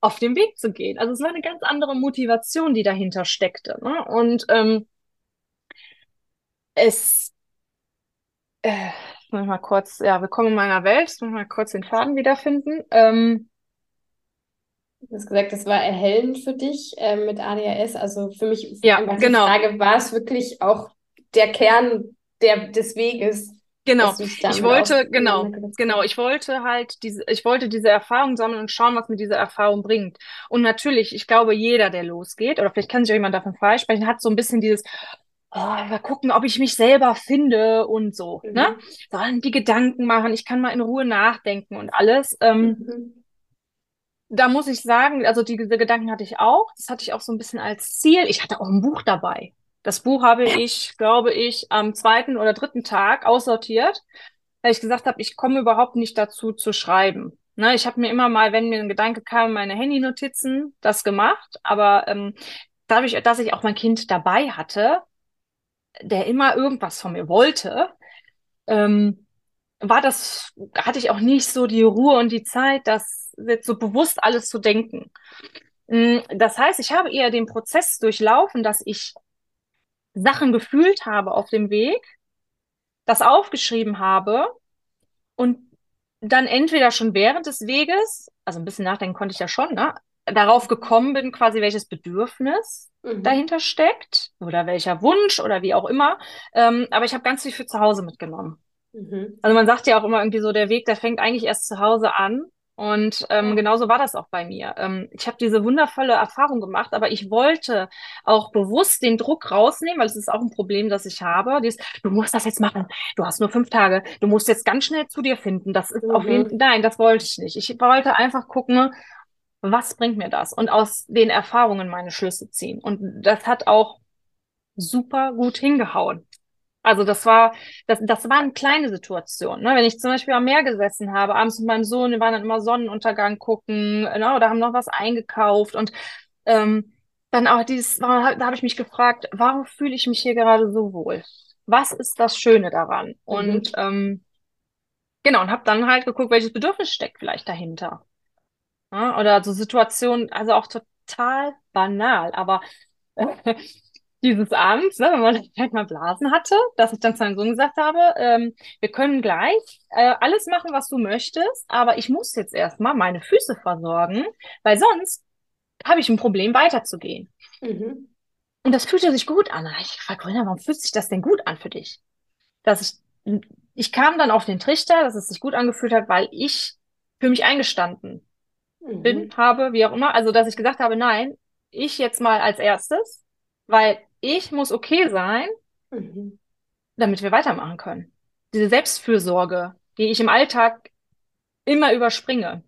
Speaker 2: auf den Weg zu gehen. Also es war eine ganz andere Motivation, die dahinter steckte. Ne? Und ähm, es, äh, muss ich mal kurz, ja, willkommen in meiner Welt. Muss ich mal kurz den Faden wiederfinden. Ähm,
Speaker 1: Du hast gesagt, das war erhellend für dich äh, mit ADHS. Also für mich
Speaker 2: ja,
Speaker 1: einfach die
Speaker 2: genau.
Speaker 1: Frage, war es wirklich auch der Kern der, des Weges,
Speaker 2: Genau. Ich wollte, genau, genau. Ich wollte halt diese, ich wollte diese Erfahrung sammeln und schauen, was mir diese Erfahrung bringt. Und natürlich, ich glaube, jeder, der losgeht, oder vielleicht kann sich auch jemand davon freisprechen, hat so ein bisschen dieses, oh, mal gucken, ob ich mich selber finde und so, ne?
Speaker 1: Mhm.
Speaker 2: Sollen die Gedanken machen, ich kann mal in Ruhe nachdenken und alles. Ähm,
Speaker 1: Mhm.
Speaker 2: da muss ich sagen, also die, diese Gedanken hatte ich auch. Das hatte ich auch so ein bisschen als Ziel. Ich hatte auch ein Buch dabei. Das Buch habe ich, glaube ich, am zweiten oder dritten Tag aussortiert, weil ich gesagt habe, ich komme überhaupt nicht dazu zu schreiben. Ne, ich habe mir immer mal, wenn mir ein Gedanke kam, meine Handynotizen das gemacht, aber ähm, dadurch, dass ich auch mein Kind dabei hatte, der immer irgendwas von mir wollte, ähm, war das, hatte ich auch nicht so die Ruhe und die Zeit, das jetzt so bewusst alles zu denken. Mm, Das heißt, ich habe eher den Prozess durchlaufen, dass ich Sachen gefühlt habe auf dem Weg, das aufgeschrieben habe und dann entweder schon während des Weges, also ein bisschen nachdenken konnte ich ja schon, ne, darauf gekommen bin, quasi welches Bedürfnis
Speaker 1: Mhm.
Speaker 2: dahinter steckt oder welcher Wunsch oder wie auch immer. Ähm, aber ich habe ganz viel für zu Hause mitgenommen.
Speaker 1: Mhm.
Speaker 2: Also man sagt ja auch immer irgendwie so, der Weg, der fängt eigentlich erst zu Hause an. Und ähm, genauso war das auch bei mir. Ähm, ich habe diese wundervolle Erfahrung gemacht, aber ich wollte auch bewusst den Druck rausnehmen, weil es ist auch ein Problem, das ich habe. Dieses, du musst das jetzt machen. Du hast nur fünf Tage. Du musst jetzt ganz schnell zu dir finden. Das ist auf jeden
Speaker 1: Mhm.
Speaker 2: Nein, das wollte ich nicht. Ich wollte einfach gucken, was bringt mir das? Und aus den Erfahrungen meine Schlüsse ziehen. Und das hat auch super gut hingehauen. Also das war, das, das waren kleine Situationen. Ne? Wenn ich zum Beispiel am Meer gesessen habe, abends mit meinem Sohn, wir waren dann immer Sonnenuntergang gucken, ne? oder haben noch was eingekauft und ähm, dann auch dieses, da habe ich mich gefragt, warum fühle ich mich hier gerade so wohl? Was ist das Schöne daran? Und
Speaker 1: Mhm.
Speaker 2: ähm, genau, und habe dann halt geguckt, welches Bedürfnis steckt vielleicht dahinter. Ja? Oder so Situationen, also auch total banal, aber dieses Abends, ne, wenn man vielleicht mal Blasen hatte, dass ich dann zu meinem Sohn gesagt habe, ähm, wir können gleich äh, alles machen, was du möchtest, aber ich muss jetzt erstmal meine Füße versorgen, weil sonst habe ich ein Problem, weiterzugehen.
Speaker 1: Mhm.
Speaker 2: Und das fühlte sich gut an. Ich gefragt, Corinna, warum fühlt sich das denn gut an für dich? Dass ich ich kam dann auf den Trichter, dass es sich gut angefühlt hat, weil ich für mich eingestanden
Speaker 1: Mhm.
Speaker 2: bin, habe, wie auch immer. Also, dass ich gesagt habe, nein, ich jetzt mal als erstes, weil ich muss okay sein,
Speaker 1: Mhm.
Speaker 2: damit wir weitermachen können. Diese Selbstfürsorge, die ich im Alltag immer überspringe.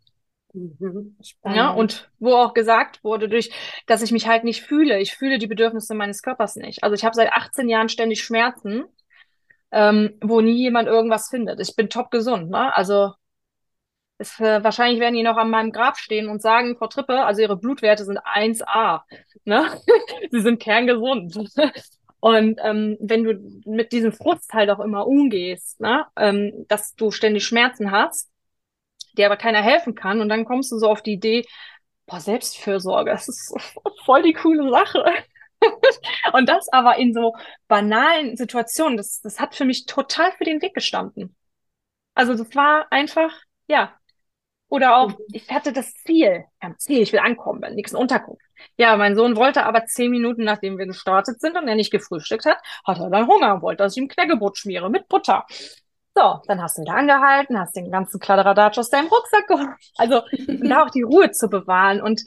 Speaker 1: Mhm.
Speaker 2: Ja, und wo auch gesagt wurde, durch, dass ich mich halt nicht fühle. Ich fühle die Bedürfnisse meines Körpers nicht. Also ich habe seit 18 Jahren ständig Schmerzen, ähm, wo nie jemand irgendwas findet. Ich bin top gesund, ne? Also es, äh, wahrscheinlich werden die noch an meinem Grab stehen und sagen, Frau Trippe, also ihre Blutwerte sind 1A, ne? Sie sind kerngesund. Und ähm, wenn du mit diesem Frust halt auch immer umgehst, ne, ähm, dass du ständig Schmerzen hast, dir aber keiner helfen kann, und dann kommst du so auf die Idee, boah, Selbstfürsorge, das ist voll die coole Sache. Und das aber in so banalen Situationen, das, das hat für mich total für den Weg gestanden. Also das war einfach, ja. Oder auch,
Speaker 1: Mhm.
Speaker 2: ich hatte das Ziel, ja, Ziel, ich will ankommen, bei nächsten Unterkunft. Ja, mein Sohn wollte aber zehn Minuten, nachdem wir gestartet sind und er nicht gefrühstückt hat, hat er dann Hunger und wollte, dass ich ihm Knäckebrot schmiere mit Butter. So, dann hast du wieder angehalten, hast den ganzen Kladderadatsch aus deinem Rucksack geholt. Also, da auch die Ruhe zu bewahren und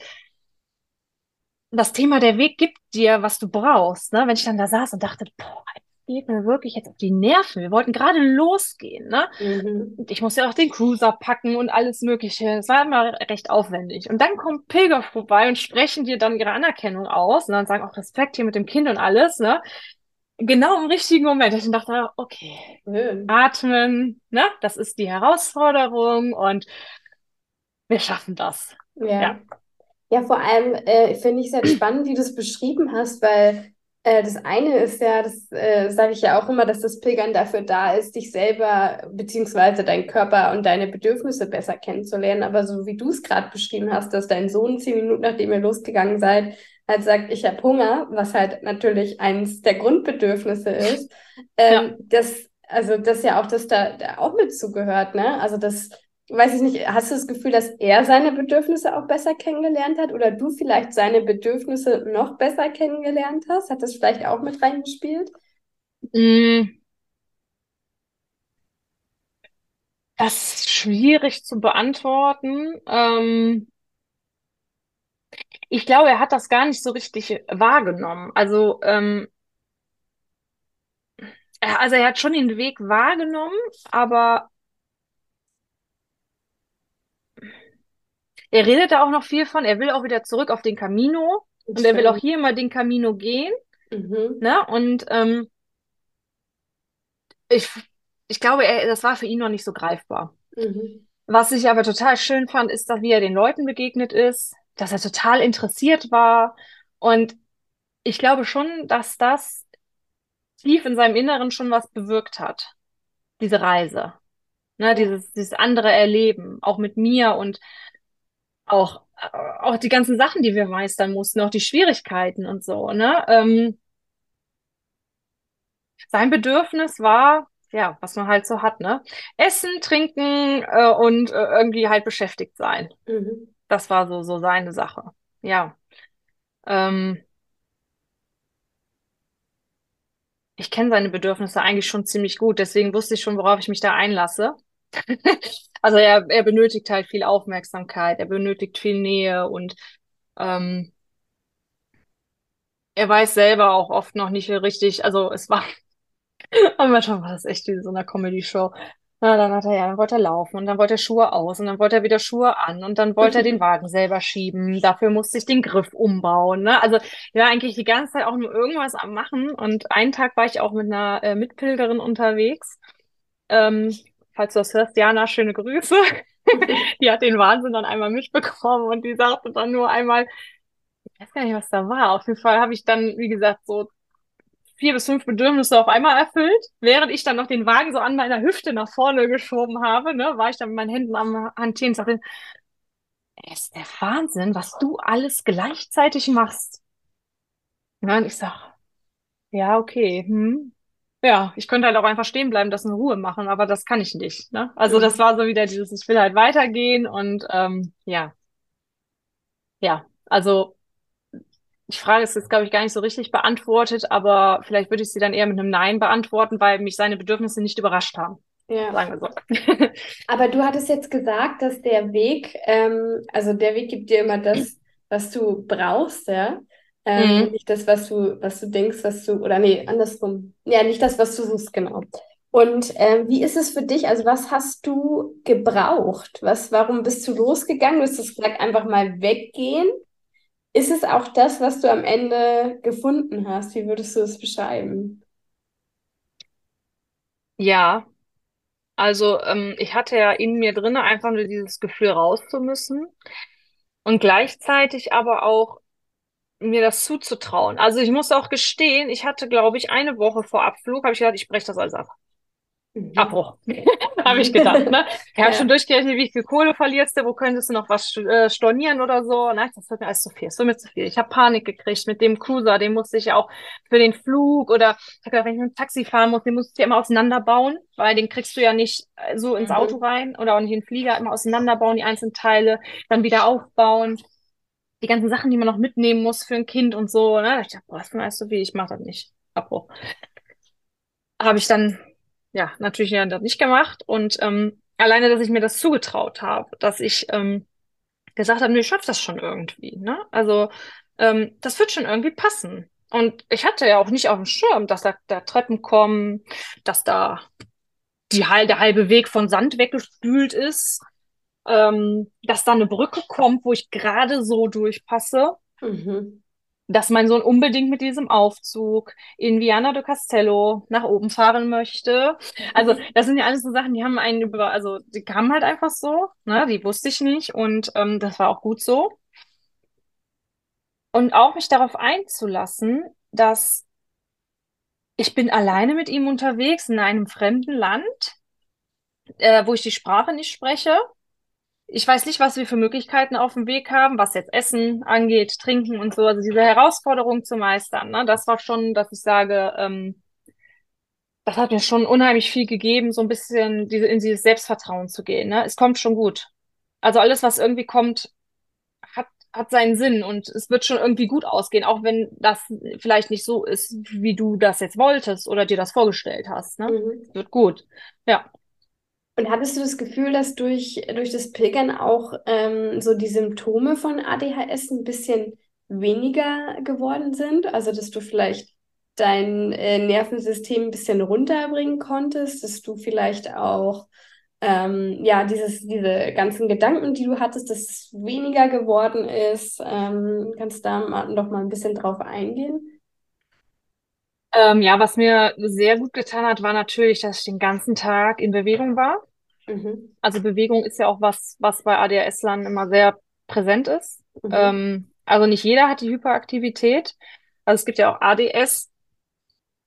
Speaker 2: das Thema der Weg gibt dir, was du brauchst. Ne? Wenn ich dann da saß und dachte, boah, geht mir wirklich jetzt auf die Nerven. Wir wollten gerade losgehen. Ne?
Speaker 1: Mhm.
Speaker 2: Ich musste ja auch den Cruiser packen und alles Mögliche. Es war immer recht aufwendig. Und dann kommen Pilger vorbei und sprechen dir dann ihre Anerkennung aus und dann sagen auch Respekt hier mit dem Kind und alles. Ne? Genau im richtigen Moment. Ich dachte, okay,
Speaker 1: Schön.
Speaker 2: atmen, ne? Das ist die Herausforderung und wir schaffen das.
Speaker 1: Ja.
Speaker 2: Ja.
Speaker 1: Ja, vor allem äh, finde ich es halt spannend, wie du es beschrieben hast, weil das eine ist ja, das äh, sage ich ja auch immer, dass das Pilgern dafür da ist, dich selber beziehungsweise deinen Körper und deine Bedürfnisse besser kennenzulernen. Aber so wie du es gerade beschrieben hast, dass dein Sohn zehn Minuten nachdem ihr losgegangen seid, halt sagt, ich habe Hunger, was halt natürlich eins der Grundbedürfnisse ist, ähm, das, also das ja auch, das da, da auch mit zugehört, ne? Also das weiß ich nicht, hast du das Gefühl, dass er seine Bedürfnisse auch besser kennengelernt hat oder du vielleicht seine Bedürfnisse noch besser kennengelernt hast? Hat das vielleicht auch mit reingespielt?
Speaker 2: Mm, Das ist schwierig zu beantworten. Ähm, ich glaube, er hat das gar nicht so richtig wahrgenommen. Also, ähm, also er hat schon den Weg wahrgenommen, aber er redet da auch noch viel von. Er will auch wieder zurück auf den Camino und er will auch hier mal den Camino gehen,
Speaker 1: Mhm.
Speaker 2: ne? Und ähm, ich, ich glaube, er, das war für ihn noch nicht so greifbar.
Speaker 1: Mhm.
Speaker 2: Was ich aber total schön fand, ist, dass wie er den Leuten begegnet ist, dass er total interessiert war. Und ich glaube schon, dass das tief in seinem Inneren schon was bewirkt hat, diese Reise. Ne, dieses, dieses andere Erleben, auch mit mir und auch, äh, auch die ganzen Sachen, die wir meistern mussten, auch die Schwierigkeiten und so, ne? Ähm, sein Bedürfnis war, ja, was man halt so hat, ne? Essen, trinken, äh, und äh, irgendwie halt beschäftigt sein.
Speaker 1: Mhm.
Speaker 2: Das war so, so seine Sache. Ja. Ähm, ich kenne seine Bedürfnisse eigentlich schon ziemlich gut, deswegen wusste ich schon, worauf ich mich da einlasse. Also er, er benötigt halt viel Aufmerksamkeit, er benötigt viel Nähe und ähm, er weiß selber auch oft noch nicht richtig, also es war, aber manchmal war das echt wie so eine Comedy-Show. Na, dann hat er ja, dann wollte er laufen und dann wollte er Schuhe aus und dann wollte er wieder Schuhe an und dann wollte er den Wagen selber schieben. Dafür musste ich den Griff umbauen, ne? Also ich war eigentlich die ganze Zeit auch nur irgendwas am Machen und einen Tag war ich auch mit einer äh, Mitpilgerin unterwegs. Ähm, falls du das hörst, Jana, schöne Grüße. Die hat den Wahnsinn dann einmal mitbekommen und die sagte dann nur einmal, ich weiß gar nicht, was da war. Auf jeden Fall habe ich dann, wie gesagt, so vier bis fünf Bedürfnisse auf einmal erfüllt. Während ich dann noch den Wagen so an meiner Hüfte nach vorne geschoben habe, ne, war ich dann mit meinen Händen am Hantieren und sagte, es ist der Wahnsinn, was du alles gleichzeitig machst. Ja, und ich sag, ja, okay, hm. Ja, ich könnte halt auch einfach stehen bleiben, das in Ruhe machen, aber das kann ich nicht, ne? Also das war so wieder dieses, ich will halt weitergehen und ähm, ja, ja, also die Frage ist jetzt, glaube ich, gar nicht so richtig beantwortet, aber vielleicht würde ich sie dann eher mit einem Nein beantworten, weil mich seine Bedürfnisse nicht überrascht haben.
Speaker 1: Ja.
Speaker 2: Sagen wir so.
Speaker 1: Aber du hattest jetzt gesagt, dass der Weg, ähm, also der Weg gibt dir immer das, was du brauchst, ja. Ähm,
Speaker 2: Mhm.
Speaker 1: nicht das, was du, was du denkst, was du, oder nee, andersrum. Ja, nicht das, was du suchst, genau. Und ähm, wie ist es für dich? Also, was hast du gebraucht? Was, warum bist du losgegangen? Du hast es gesagt, einfach mal weggehen. Ist es auch das, was du am Ende gefunden hast? Wie würdest du es beschreiben?
Speaker 2: Ja, also ähm, ich hatte ja in mir drinne einfach nur dieses Gefühl raus zu müssen und gleichzeitig aber auch mir das zuzutrauen. Also ich muss auch gestehen, ich hatte, glaube ich, eine Woche vor Abflug, habe ich gedacht, ich breche das alles ab.
Speaker 1: Mhm.
Speaker 2: Abbruch, habe ich gedacht, ne? Ich habe schon
Speaker 1: Ja.
Speaker 2: durchgerechnet, wie viel Kohle verlierst du, wo könntest du noch was äh, stornieren oder so. Nein, das wird mir alles zu viel, das wird mir zu viel. Ich habe Panik gekriegt mit dem Cruiser, den musste ich ja auch für den Flug oder ich habe gedacht, wenn ich mit dem Taxi fahren muss, den musst du ja immer auseinanderbauen, weil den kriegst du ja nicht äh, so ins Auto
Speaker 1: Mhm.
Speaker 2: rein oder auch nicht in den Flieger, immer auseinanderbauen, die einzelnen Teile, dann wieder aufbauen. Die ganzen Sachen, die man noch mitnehmen muss für ein Kind und so, ne? Ich dachte, boah, das ist alles zu viel, ich mache das nicht. Abbruch habe ich dann ja natürlich ja das nicht gemacht und ähm, alleine, dass ich mir das zugetraut habe, dass ich ähm, gesagt habe, nee, ich schaff das schon irgendwie, ne? Also ähm, das wird schon irgendwie passen. Und ich hatte ja auch nicht auf dem Schirm, dass da, da Treppen kommen, dass da die, der halbe Weg von Sand weggespült ist, ähm, dass da eine Brücke kommt, wo ich gerade so durchpasse
Speaker 1: Mhm.
Speaker 2: dass mein Sohn unbedingt mit diesem Aufzug in Viana do Castelo nach oben fahren möchte. Also, das sind ja alles so Sachen, die haben einen über, also die kamen halt einfach so, ne, die wusste ich nicht und ähm, das war auch gut so. Und auch mich darauf einzulassen, dass ich bin alleine mit ihm unterwegs in einem fremden Land, äh, wo ich die Sprache nicht spreche. Ich weiß nicht, was wir für Möglichkeiten auf dem Weg haben, was jetzt Essen angeht, Trinken und so. Also diese Herausforderung zu meistern, ne, das war schon, dass ich sage, ähm, das hat mir schon unheimlich viel gegeben, so ein bisschen diese, in dieses Selbstvertrauen zu gehen, ne? Es kommt schon gut. Also alles, was irgendwie kommt, hat, hat seinen Sinn und es wird schon irgendwie gut ausgehen, auch wenn das vielleicht nicht so ist, wie du das jetzt wolltest oder dir das vorgestellt hast, ne?
Speaker 1: Mhm.
Speaker 2: Es wird gut. Ja.
Speaker 1: Und hattest du das Gefühl, dass durch, durch das Pilgern auch ähm, so die Symptome von ADHS ein bisschen weniger geworden sind? Also, dass du vielleicht dein äh, Nervensystem ein bisschen runterbringen konntest, dass du vielleicht auch ähm, ja dieses, diese ganzen Gedanken, die du hattest, dass es weniger geworden ist. Ähm, kannst du da mal, noch mal ein bisschen drauf eingehen?
Speaker 2: Ähm, ja, was mir sehr gut getan hat, war natürlich, dass ich den ganzen Tag in Bewegung war.
Speaker 1: Mhm.
Speaker 2: Also Bewegung ist ja auch was, was bei ADHS-Lern immer sehr präsent ist.
Speaker 1: Mhm.
Speaker 2: Ähm, also nicht jeder hat die Hyperaktivität. Also es gibt ja auch ADS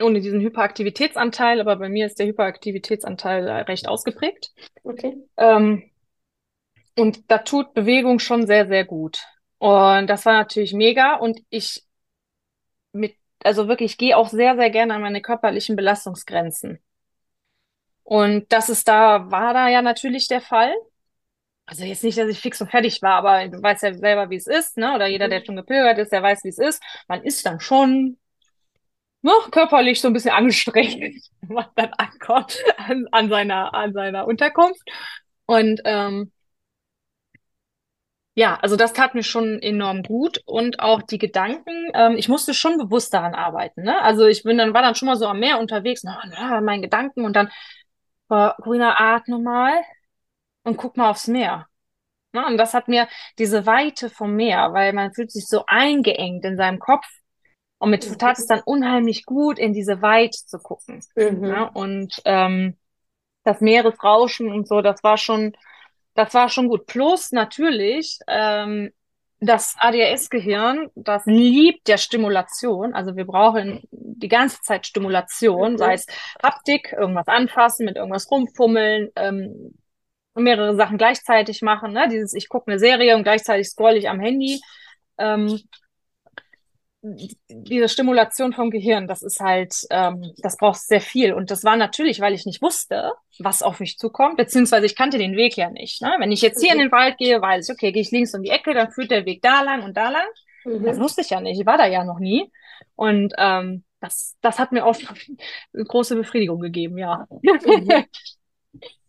Speaker 2: ohne diesen Hyperaktivitätsanteil, aber bei mir ist der Hyperaktivitätsanteil recht ausgeprägt.
Speaker 1: Okay.
Speaker 2: Ähm, und da tut Bewegung schon sehr, sehr gut. Und das war natürlich mega. Und ich mit, also wirklich, ich gehe auch sehr, sehr gerne an meine körperlichen Belastungsgrenzen. Und das ist da, war da ja natürlich der Fall. Also jetzt nicht, dass ich fix und fertig war, aber du weißt ja selber, wie es ist, ne? Oder jeder, der
Speaker 1: Mhm.
Speaker 2: schon gepilgert ist, der weiß, wie es ist. Man ist dann schon, ne, körperlich so ein bisschen angestrengt, wenn man dann ankommt an, an seiner, an seiner Unterkunft. Und ähm, ja, also das tat mir schon enorm gut und auch die Gedanken, ähm, ich musste schon bewusst daran arbeiten, ne? Also ich bin dann, war dann schon mal so am Meer unterwegs, na, na, mein Gedanken und dann, äh, Corinna, atme mal und guck mal aufs Meer. Ne? Und das hat mir diese Weite vom Meer, weil man fühlt sich so eingeengt in seinem Kopf und mir tat es
Speaker 1: Mhm.
Speaker 2: dann unheimlich gut, in diese Weite zu gucken. Ne?
Speaker 1: Mhm.
Speaker 2: Und ähm, das Meeresrauschen und so, das war schon, das war schon gut. Plus natürlich, ähm, das ADHS-Gehirn, das liebt ja Stimulation. Also wir brauchen die ganze Zeit Stimulation, sei
Speaker 1: Mhm.
Speaker 2: es Haptik, irgendwas anfassen, mit irgendwas rumfummeln, ähm, mehrere Sachen gleichzeitig machen. Ne? Dieses, ich gucke eine Serie und gleichzeitig scrolle ich am Handy. Ähm, diese Stimulation vom Gehirn, das ist halt, ähm, das braucht sehr viel. Und das war natürlich, weil ich nicht wusste, was auf mich zukommt, beziehungsweise ich kannte den Weg ja nicht. Ne? Wenn ich jetzt hier in
Speaker 1: Mhm.
Speaker 2: den Wald gehe, weiß ich, okay, gehe ich links um die Ecke, dann führt der Weg da lang und da lang. Das
Speaker 1: Mhm.
Speaker 2: wusste ich ja nicht. Ich war da ja noch nie. Und ähm, das, das hat mir auch eine große Befriedigung gegeben, ja.
Speaker 1: Mhm.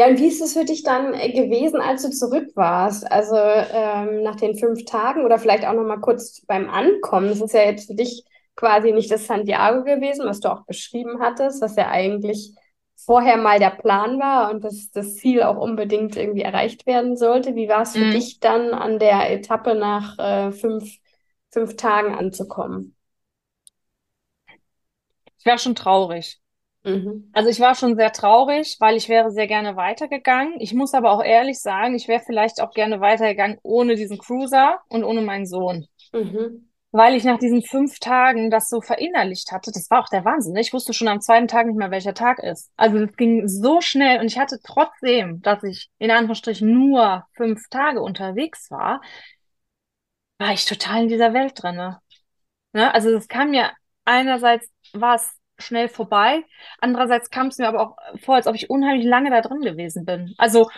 Speaker 1: Ja, und wie ist es für dich dann äh, gewesen, als du zurück warst? Also ähm, nach den fünf Tagen oder vielleicht auch noch mal kurz beim Ankommen. Das ist ja jetzt für dich quasi nicht das Santiago gewesen, was du auch beschrieben hattest, was ja eigentlich vorher mal der Plan war und dass das Ziel auch unbedingt irgendwie erreicht werden sollte. Wie war es für
Speaker 2: Mhm.
Speaker 1: dich dann an der Etappe nach äh, fünf, fünf Tagen anzukommen?
Speaker 2: Ich war schon traurig.
Speaker 1: Mhm.
Speaker 2: Also ich war schon sehr traurig, weil ich wäre sehr gerne weitergegangen. Ich muss aber auch ehrlich sagen, ich wäre vielleicht auch gerne weitergegangen ohne diesen Cruiser und ohne meinen Sohn.
Speaker 1: Mhm.
Speaker 2: Weil ich nach diesen fünf Tagen das so verinnerlicht hatte. Das war auch der Wahnsinn. ne? Ich wusste schon am zweiten Tag nicht mehr, welcher Tag ist. Also es ging so schnell und ich hatte trotzdem, dass ich in Anführungsstrichen nur fünf Tage unterwegs war, war ich total in dieser Welt drinne. Ne? Also es kam mir einerseits war es schnell vorbei, andererseits kam es mir aber auch vor, als ob ich unheimlich lange da drin gewesen bin. Also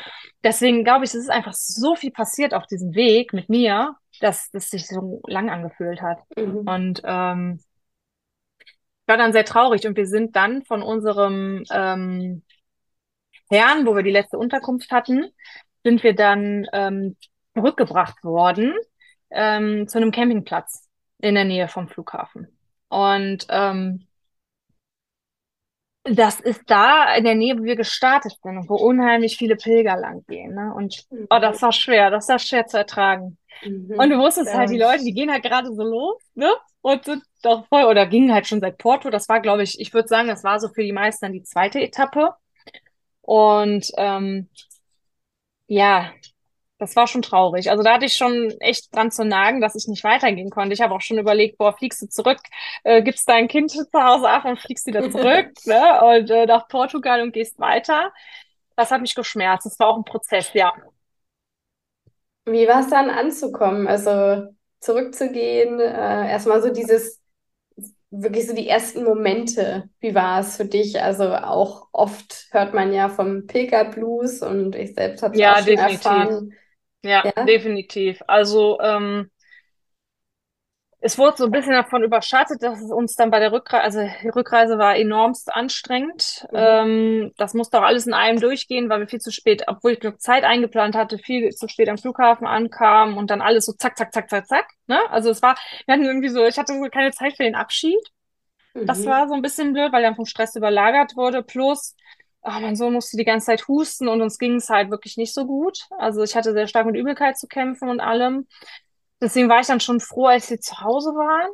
Speaker 2: deswegen glaube ich, es ist einfach so viel passiert auf diesem Weg mit mir, dass es sich so lang angefühlt hat.
Speaker 1: Mhm.
Speaker 2: Und ähm, ich war dann sehr traurig und wir sind dann von unserem ähm, Herrn, wo wir die letzte Unterkunft hatten, sind wir dann ähm, zurückgebracht worden ähm, zu einem Campingplatz in der Nähe vom Flughafen. Und ähm, das ist da in der Nähe, wo wir gestartet sind und wo unheimlich viele Pilger lang gehen. Ne? Und oh,
Speaker 1: Mhm.
Speaker 2: das war schwer, das war schwer zu ertragen. Und du
Speaker 1: Mhm.
Speaker 2: wusstest halt,
Speaker 1: Glaube
Speaker 2: die Leute,
Speaker 1: ich.
Speaker 2: die gehen halt gerade so los, ne? Und sind doch voll, oder gingen halt schon seit Porto. Das war, glaube ich, ich würde sagen, das war so für die meisten dann die zweite Etappe. Und ähm, ja, das war schon traurig. Also da hatte ich schon echt dran zu nagen, dass ich nicht weitergehen konnte. Ich habe auch schon überlegt, boah, fliegst du zurück, äh, gibst dein Kind zu Hause ab und fliegst wieder zurück, ne? Und äh, nach Portugal und gehst weiter. Das hat mich geschmerzt. Das war auch ein Prozess, ja.
Speaker 1: Wie war es dann anzukommen? Also zurückzugehen, äh, erstmal so dieses, wirklich so die ersten Momente. Wie war es für dich? Also auch oft hört man ja vom Pilgerblues und ich selbst habe es auch
Speaker 2: Ja,
Speaker 1: schon
Speaker 2: definitiv.
Speaker 1: erfahren.
Speaker 2: Ja,
Speaker 1: Ja.
Speaker 2: definitiv. Also ähm, Es wurde so ein bisschen davon überschattet, dass es uns dann bei der Rückreise, also die Rückreise war enormst anstrengend.
Speaker 1: Mhm.
Speaker 2: Ähm, das musste auch alles in einem durchgehen, weil wir viel zu spät, obwohl ich genug Zeit eingeplant hatte, viel zu spät am Flughafen ankamen und dann alles so zack, zack, zack, zack, zack. Ne? Also es war, wir hatten irgendwie so, ich hatte so keine Zeit für den Abschied. Das
Speaker 1: Mhm.
Speaker 2: war so ein bisschen blöd, weil er vom Stress überlagert wurde. Plus, ah, mein Sohn musste die ganze Zeit husten und uns ging es halt wirklich nicht so gut. Also ich hatte sehr stark mit Übelkeit zu kämpfen und allem. Deswegen war ich dann schon froh, als sie zu Hause waren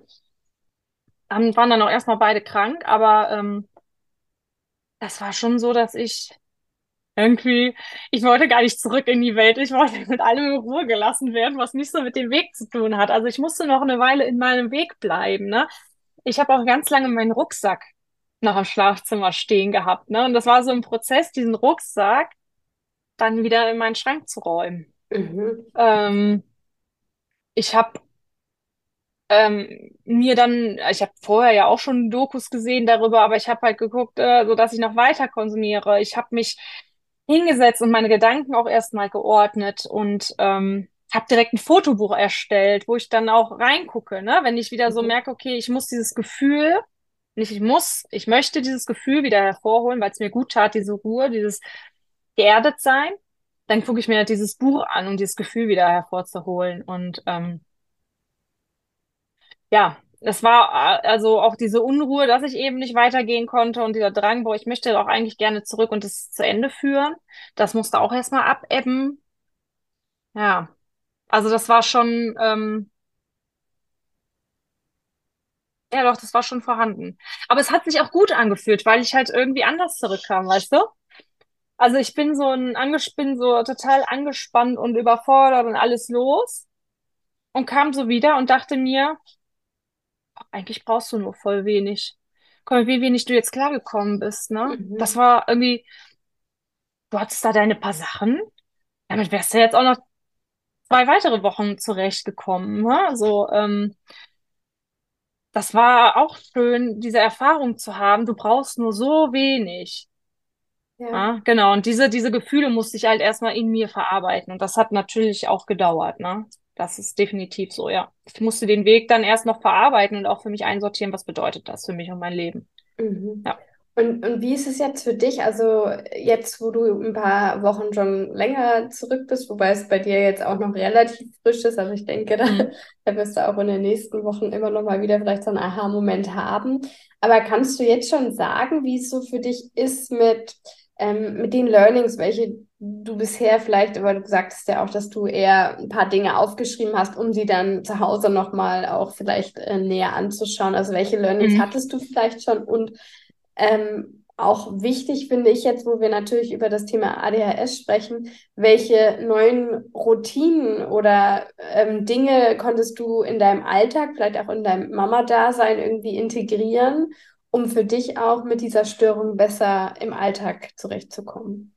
Speaker 2: haben, waren dann auch erstmal beide krank, aber ähm, das war schon so, dass ich irgendwie, ich wollte gar nicht zurück in die Welt. Ich wollte mit allem in Ruhe gelassen werden, was nicht so mit dem Weg zu tun hat. Also ich musste noch eine Weile in meinem Weg bleiben, ne? Ich habe auch ganz lange meinen Rucksack noch im Schlafzimmer stehen gehabt, ne? Und das war so ein Prozess, diesen Rucksack dann wieder in meinen Schrank zu räumen.
Speaker 1: Mhm.
Speaker 2: Ähm, ich habe ähm, mir dann, ich habe vorher ja auch schon Dokus gesehen darüber, aber ich habe halt geguckt, äh, so dass ich noch weiter konsumiere. Ich habe mich hingesetzt und meine Gedanken auch erstmal geordnet und ähm, habe direkt ein Fotobuch erstellt, wo ich dann auch reingucke, ne? Wenn ich wieder so
Speaker 1: Mhm.
Speaker 2: merke, okay, ich muss dieses Gefühl, nicht ich muss, ich möchte dieses Gefühl wieder hervorholen, weil es mir gut tat, diese Ruhe, dieses geerdet sein, dann gucke ich mir halt dieses Buch an, um dieses Gefühl wieder hervorzuholen und ähm, ja, es war äh, also auch diese Unruhe, dass ich eben nicht weitergehen konnte und dieser Drang, boah, ich möchte doch eigentlich gerne zurück und es zu Ende führen. Das musste auch erstmal abebben. Ja, also das war schon, ähm, ja doch, das war schon vorhanden. Aber es hat sich auch gut angefühlt, weil ich halt irgendwie anders zurückkam, weißt du? Also ich bin so ein anges bin so total angespannt und überfordert und alles los und kam so wieder und dachte mir, Eigentlich brauchst du nur voll wenig. Mal, wie wenig du jetzt klargekommen bist, ne? Das
Speaker 1: Mhm.
Speaker 2: war irgendwie, du hattest da deine paar Sachen. Damit wärst du jetzt auch noch zwei weitere Wochen zurechtgekommen, ne? So, ähm, das war auch schön, diese Erfahrung zu haben. Du brauchst nur so wenig.
Speaker 1: Ja.
Speaker 2: Ja, genau. Und diese, diese Gefühle musste ich halt erstmal in mir verarbeiten. Und das hat natürlich auch gedauert, ne? Das ist definitiv so, ja. Ich musste den Weg dann erst noch verarbeiten und auch für mich einsortieren, was bedeutet das für mich und mein Leben.
Speaker 1: Mhm.
Speaker 2: Ja.
Speaker 1: Und, und wie ist es jetzt für dich? Also jetzt, wo du ein paar Wochen schon länger zurück bist, wobei es bei dir jetzt auch noch relativ frisch ist, also ich denke, da,
Speaker 2: Mhm.
Speaker 1: da wirst du auch in den nächsten Wochen immer noch mal wieder vielleicht so einen Aha-Moment haben. Aber kannst du jetzt schon sagen, wie es so für dich ist mit, ähm, mit den Learnings, welche du bisher vielleicht, aber du sagtest ja auch, dass du eher ein paar Dinge aufgeschrieben hast, um sie dann zu Hause noch mal auch vielleicht äh, näher anzuschauen. Also welche Learnings
Speaker 2: Mhm.
Speaker 1: hattest du vielleicht schon und ähm, auch wichtig finde ich jetzt, wo wir natürlich über das Thema ADHS sprechen, welche neuen Routinen oder ähm, Dinge konntest du in deinem Alltag, vielleicht auch in deinem Mama-Dasein irgendwie integrieren, um für dich auch mit dieser Störung besser im Alltag zurechtzukommen?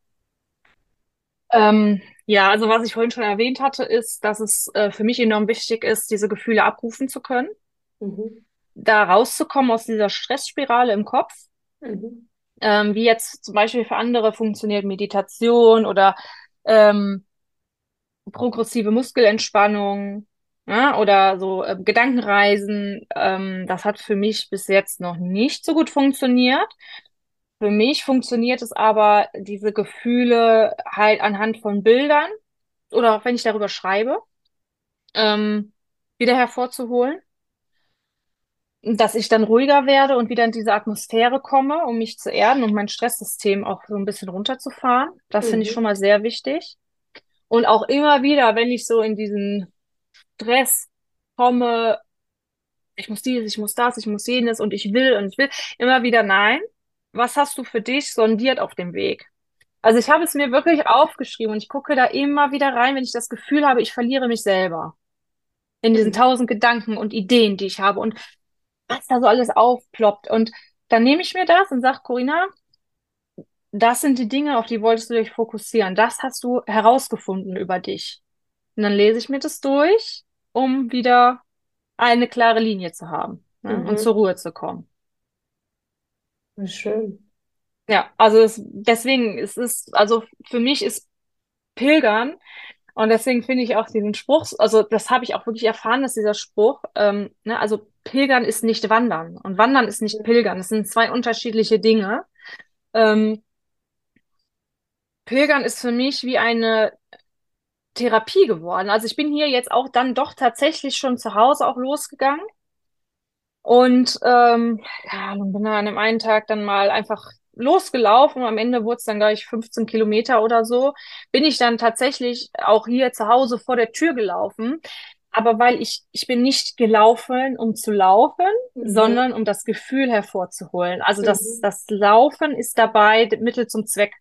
Speaker 2: Ähm, ja, also was ich vorhin schon erwähnt hatte, ist, dass es äh, für mich enorm wichtig ist, diese Gefühle abrufen zu können,
Speaker 1: Mhm.
Speaker 2: da rauszukommen aus dieser Stressspirale im Kopf,
Speaker 1: Mhm.
Speaker 2: ähm, wie jetzt zum Beispiel für andere funktioniert Meditation oder ähm, progressive Muskelentspannung, ja, oder so äh, Gedankenreisen. Ähm, das hat für mich bis jetzt noch nicht so gut funktioniert. Für mich funktioniert es aber, diese Gefühle halt anhand von Bildern oder auch wenn ich darüber schreibe, ähm, wieder hervorzuholen, dass ich dann ruhiger werde und wieder in diese Atmosphäre komme, um mich zu erden und mein Stresssystem auch so ein bisschen runterzufahren. Das finde ich schon
Speaker 1: Mhm.
Speaker 2: mal sehr wichtig. Und auch immer wieder, wenn ich so in diesen Stress komme, ich muss dies, ich muss das, ich muss jenes und ich will und ich will, immer wieder nein. Was hast du für dich sondiert auf dem Weg? Also ich habe es mir wirklich aufgeschrieben und ich gucke da immer wieder rein, wenn ich das Gefühl habe, ich verliere mich selber in diesen
Speaker 1: Mhm.
Speaker 2: tausend Gedanken und Ideen, die ich habe und was da so alles aufploppt. Und dann nehme ich mir das und sage, Corinna, das sind die Dinge, auf die wolltest du dich fokussieren. Das hast du herausgefunden über dich. Und dann lese ich mir das durch, um wieder eine klare Linie zu haben, ne, und zur
Speaker 1: Mhm.
Speaker 2: Ruhe zu kommen.
Speaker 1: Schön.
Speaker 2: Ja, also es, deswegen es ist, also für mich ist Pilgern und deswegen finde ich auch diesen Spruch, also das habe ich auch wirklich erfahren, dass dieser Spruch, ähm, ne, also Pilgern ist nicht Wandern und Wandern ist nicht Pilgern. Das sind zwei unterschiedliche Dinge. Ähm, Pilgern ist für mich wie eine Therapie geworden. Also ich bin hier jetzt auch dann doch tatsächlich schon zu Hause auch losgegangen Und ähm, ja, bin dann an dem einen Tag dann mal einfach losgelaufen. Am Ende wurde es dann gleich 15 Kilometer oder so. Bin ich dann tatsächlich auch hier zu Hause vor der Tür gelaufen. Aber weil ich, ich bin nicht gelaufen, um zu laufen,
Speaker 1: Mhm.
Speaker 2: sondern um das Gefühl hervorzuholen. Also das,
Speaker 1: Mhm.
Speaker 2: das Laufen ist dabei Mittel zum Zweck.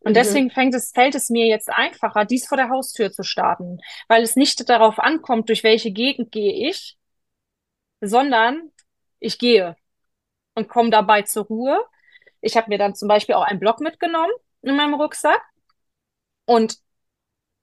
Speaker 2: Und
Speaker 1: Mhm.
Speaker 2: deswegen fängt es, fällt es mir jetzt einfacher, dies vor der Haustür zu starten, weil es nicht darauf ankommt, durch welche Gegend gehe ich, sondern ich gehe und komme dabei zur Ruhe. Ich habe mir dann zum Beispiel auch einen Block mitgenommen in meinem Rucksack und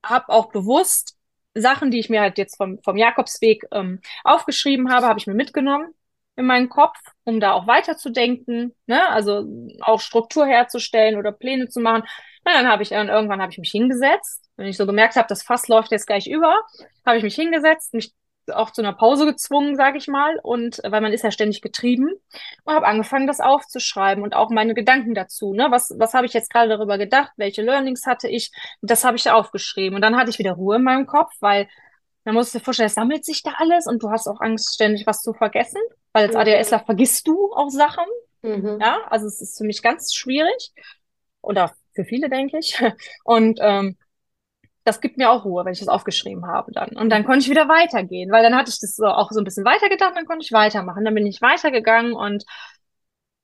Speaker 2: habe auch bewusst Sachen, die ich mir halt jetzt vom, vom Jakobsweg ähm, aufgeschrieben habe, habe ich mir mitgenommen in meinen Kopf, um da auch weiterzudenken, ne? Also auch Struktur herzustellen oder Pläne zu machen. Na, dann habe ich dann irgendwann habe ich mich hingesetzt, wenn ich so gemerkt habe, das Fass läuft jetzt gleich über, habe ich mich hingesetzt, mich auch zu einer Pause gezwungen, sage ich mal, und weil man ist ja ständig getrieben und habe angefangen, das aufzuschreiben und auch meine Gedanken dazu. Ne? Was, was habe ich jetzt gerade darüber gedacht? Welche Learnings hatte ich? Das habe ich da aufgeschrieben. Und dann hatte ich wieder Ruhe in meinem Kopf, weil man muss dir vorstellen, es sammelt sich da alles und du hast auch Angst, ständig was zu vergessen. Weil als ADHSler
Speaker 1: Mhm.
Speaker 2: vergisst du auch Sachen.
Speaker 1: Mhm.
Speaker 2: Ja, also es ist für mich ganz schwierig. Oder für viele, denke ich. Und ähm, das gibt mir auch Ruhe, wenn ich das aufgeschrieben habe dann. Und dann konnte ich wieder weitergehen, weil dann hatte ich das so auch so ein bisschen weitergedacht, dann konnte ich weitermachen. Dann bin ich weitergegangen und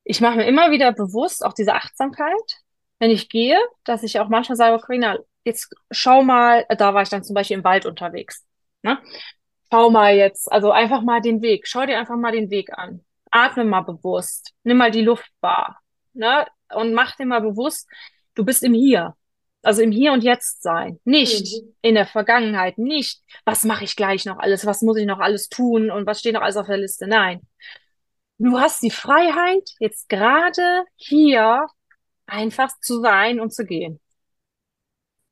Speaker 2: ich mache mir immer wieder bewusst auch diese Achtsamkeit, wenn ich gehe, dass ich auch manchmal sage, Carina, jetzt schau mal, da war ich dann zum Beispiel im Wald unterwegs, ne? Schau mal jetzt, also einfach mal den Weg, schau dir einfach mal den Weg an. Atme mal bewusst, nimm mal die Luft wahr, ne? Und mach dir mal bewusst, du bist im Hier. Also im Hier und Jetzt sein. Nicht
Speaker 1: Mhm.
Speaker 2: in der Vergangenheit, nicht, was mache ich gleich noch alles, was muss ich noch alles tun und was steht noch alles auf der Liste. Nein. Du hast die Freiheit, jetzt gerade hier einfach zu sein und zu gehen.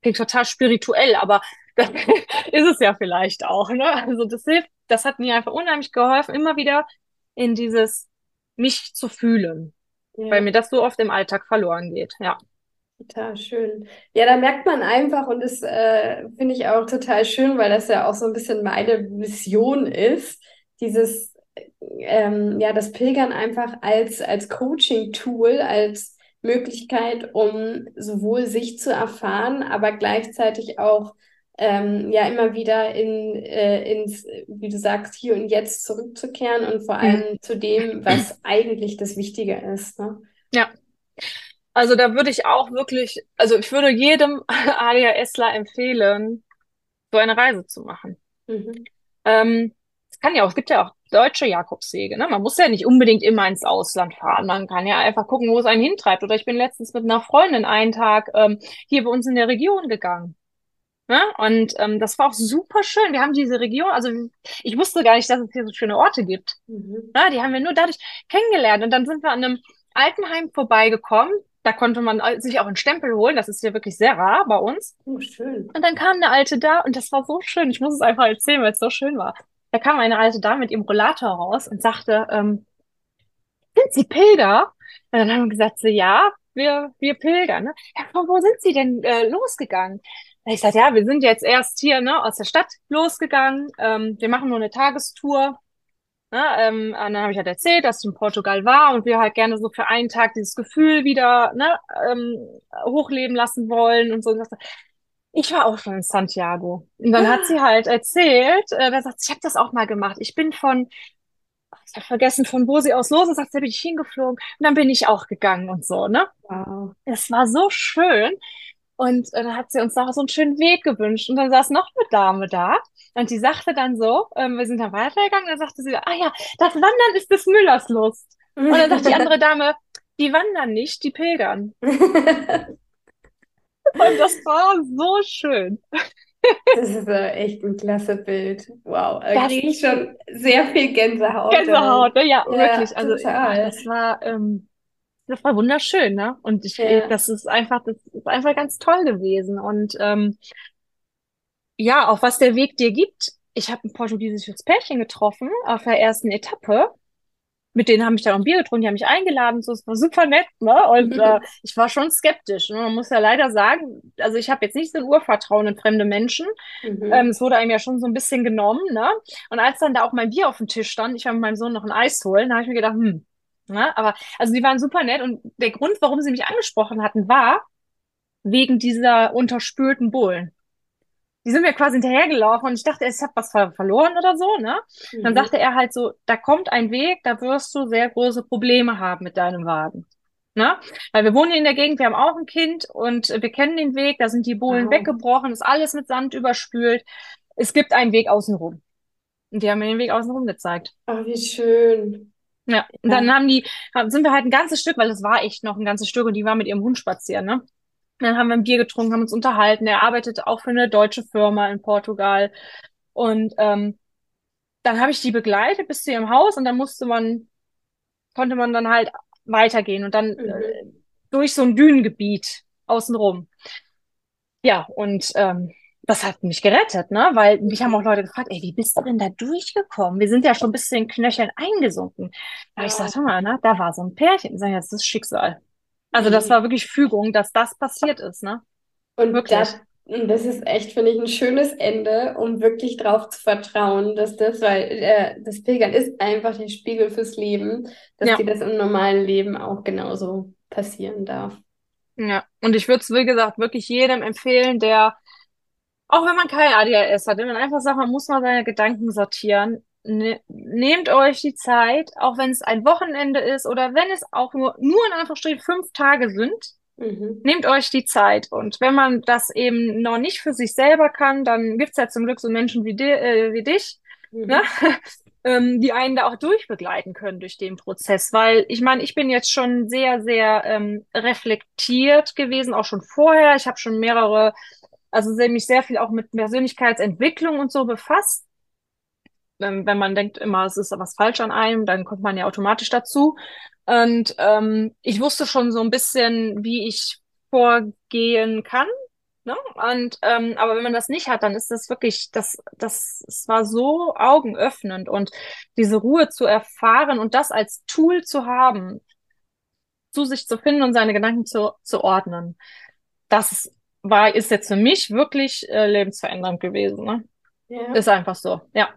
Speaker 2: Klingt total spirituell, aber das ist es ja vielleicht auch, ne? Also das hilft, das hat mir einfach unheimlich geholfen, immer wieder in dieses mich zu fühlen. ja. weil mir das so oft im Alltag verloren geht. Ja.
Speaker 1: Total schön. Ja, da merkt man einfach, und das äh, finde ich auch total schön, weil das ja auch so ein bisschen meine Mission ist, dieses, ähm, ja, das Pilgern einfach als, als Coaching-Tool, als Möglichkeit, um sowohl sich zu erfahren, aber gleichzeitig auch ähm, ja immer wieder in, äh, ins, wie du sagst, hier und jetzt zurückzukehren und vor allem mhm. zu dem, was eigentlich das Wichtige ist. Ne?
Speaker 2: Ja. Also da würde ich auch wirklich, also ich würde jedem ADHSler empfehlen, so eine Reise zu machen. Mhm. Ähm, es kann ja auch, es gibt ja auch deutsche Jakobswege. Ne? Man muss ja nicht unbedingt immer ins Ausland fahren. Man kann ja einfach gucken, wo es einen hintreibt. Oder ich bin letztens mit einer Freundin einen Tag ähm, hier bei uns in der Region gegangen. Ne? Und ähm, das war auch super schön. Wir haben diese Region, also ich wusste gar nicht, dass es hier so schöne Orte gibt. Mhm. Ne? Die haben wir nur dadurch kennengelernt. Und dann sind wir an einem Altenheim vorbeigekommen. Da konnte man sich auch einen Stempel holen. Das ist ja wirklich sehr rar bei uns.
Speaker 1: Oh, schön.
Speaker 2: Und dann kam eine alte da und das war so schön. Ich muss es einfach erzählen, weil es so schön war. Da kam eine alte Dame mit ihrem Rollator raus und sagte, ähm, sind Sie Pilger? Und dann haben wir gesagt, so, ja, wir, wir pilgern. Ne? Ja, von wo sind Sie denn äh, losgegangen? Ich sagte, ja, wir sind jetzt erst hier ne, aus der Stadt losgegangen. Ähm, wir machen nur eine Tagestour. Ne, ähm, und dann habe ich halt erzählt, dass ich in Portugal war und wir halt gerne so für einen Tag dieses Gefühl wieder ne, ähm, hochleben lassen wollen und so. Und ich war auch schon in Santiago. Und dann hat sie halt erzählt, äh, da sagt ich habe das auch mal gemacht. Ich bin von, ich habe vergessen, von wo sie aus los ist, sagt, da bin ich hingeflogen und dann bin ich auch gegangen und so, ne? Wow. Es war so schön. Und äh, dann hat sie uns noch so einen schönen Weg gewünscht. Und dann saß noch eine Dame da. Und die sagte dann so, ähm, wir sind dann weitergegangen, dann sagte sie, ah ja, das Wandern ist des Müllers Lust. Und dann sagt die andere Dame, die wandern nicht, die pilgern. Und das war so schön.
Speaker 1: Das ist echt ein klasse Bild. Wow, da kriege ich schon sehr viel Gänsehaut.
Speaker 2: Gänsehaut, ne? ja, ja, wirklich. Also total. das war, ähm, das war wunderschön, ne? Und ich, ja. das ist einfach, das ist einfach ganz toll gewesen. Und ähm, ja, auch was der Weg dir gibt. Ich habe ein portugiesisches Pärchen getroffen auf der ersten Etappe. Mit denen habe ich dann auch ein Bier getrunken, die haben mich eingeladen, so, es war super nett, ne? Und äh, ich war schon skeptisch. Ne? Man muss ja leider sagen, also ich habe jetzt nicht so ein Urvertrauen in fremde Menschen. Mhm. Ähm, es wurde einem ja schon so ein bisschen genommen, ne? Und als dann da auch mein Bier auf dem Tisch stand, ich war mit meinem Sohn noch ein Eis holen, da habe ich mir gedacht, hm, Ne? Aber also die waren super nett und der Grund, warum sie mich angesprochen hatten, war wegen dieser unterspülten Bullen. Die sind mir quasi hinterhergelaufen und ich dachte, ich habe was ver verloren oder so, ne? Mhm. Dann sagte er halt so, da kommt ein Weg, da wirst du sehr große Probleme haben mit deinem Wagen. Ne? Weil wir wohnen hier in der Gegend, wir haben auch ein Kind und wir kennen den Weg, da sind die Bullen wow. weggebrochen, ist alles mit Sand überspült. Es gibt einen Weg außenrum. Und die haben mir den Weg außenrum gezeigt.
Speaker 1: Ach, wie schön.
Speaker 2: Ja, und dann haben die, sind wir halt ein ganzes Stück, weil das war echt noch ein ganzes Stück und die war mit ihrem Hund spazieren, ne? Dann haben wir ein Bier getrunken, haben uns unterhalten. Er arbeitet auch für eine deutsche Firma in Portugal. Und ähm, dann habe ich die begleitet bis zu ihrem Haus und dann musste man, konnte man dann halt weitergehen und dann mhm. äh, durch so ein Dünengebiet außenrum. Ja, und ähm, das hat mich gerettet, ne? Weil mich haben auch Leute gefragt, ey, wie bist du denn da durchgekommen? Wir sind ja schon bis zu den Knöcheln eingesunken. Da ja. ich sagte mal, ne, da war so ein Pärchen. Ich sage, das ist Schicksal. Also das mhm. war wirklich Fügung, dass das passiert ist, ne?
Speaker 1: Und wirklich. Das, das ist echt, finde ich, ein schönes Ende, um wirklich drauf zu vertrauen, dass das, weil äh, das Pilgern ist einfach der Spiegel fürs Leben, dass ja. dir das im normalen Leben auch genauso passieren darf.
Speaker 2: Ja, und ich würde es, wie gesagt, wirklich jedem empfehlen, der auch wenn man kein ADHS hat, wenn man einfach sagt, man muss mal seine Gedanken sortieren, ne, nehmt euch die Zeit, auch wenn es ein Wochenende ist oder wenn es auch nur, nur in Anführungsstrichen fünf Tage sind, mhm. nehmt euch die Zeit. Und wenn man das eben noch nicht für sich selber kann, dann gibt's ja zum Glück so Menschen wie, di äh, wie dich, mhm. ne? ähm, die einen da auch durchbegleiten können durch den Prozess. Weil ich meine, ich bin jetzt schon sehr, sehr ähm, reflektiert gewesen, auch schon vorher. Ich habe schon mehrere also mich sehr viel auch mit Persönlichkeitsentwicklung und so befasst. Ähm, wenn man denkt immer, es ist was falsch an einem, dann kommt man ja automatisch dazu. Und ähm, ich wusste schon so ein bisschen, wie ich vorgehen kann. Ne? Und ähm, aber wenn man das nicht hat, dann ist das wirklich, das, das, es war so augenöffnend und diese Ruhe zu erfahren und das als Tool zu haben, zu sich zu finden und seine Gedanken zu, zu ordnen. Das war, ist jetzt für mich wirklich äh, lebensverändernd gewesen. Ne? Ja. Ist einfach so, ja.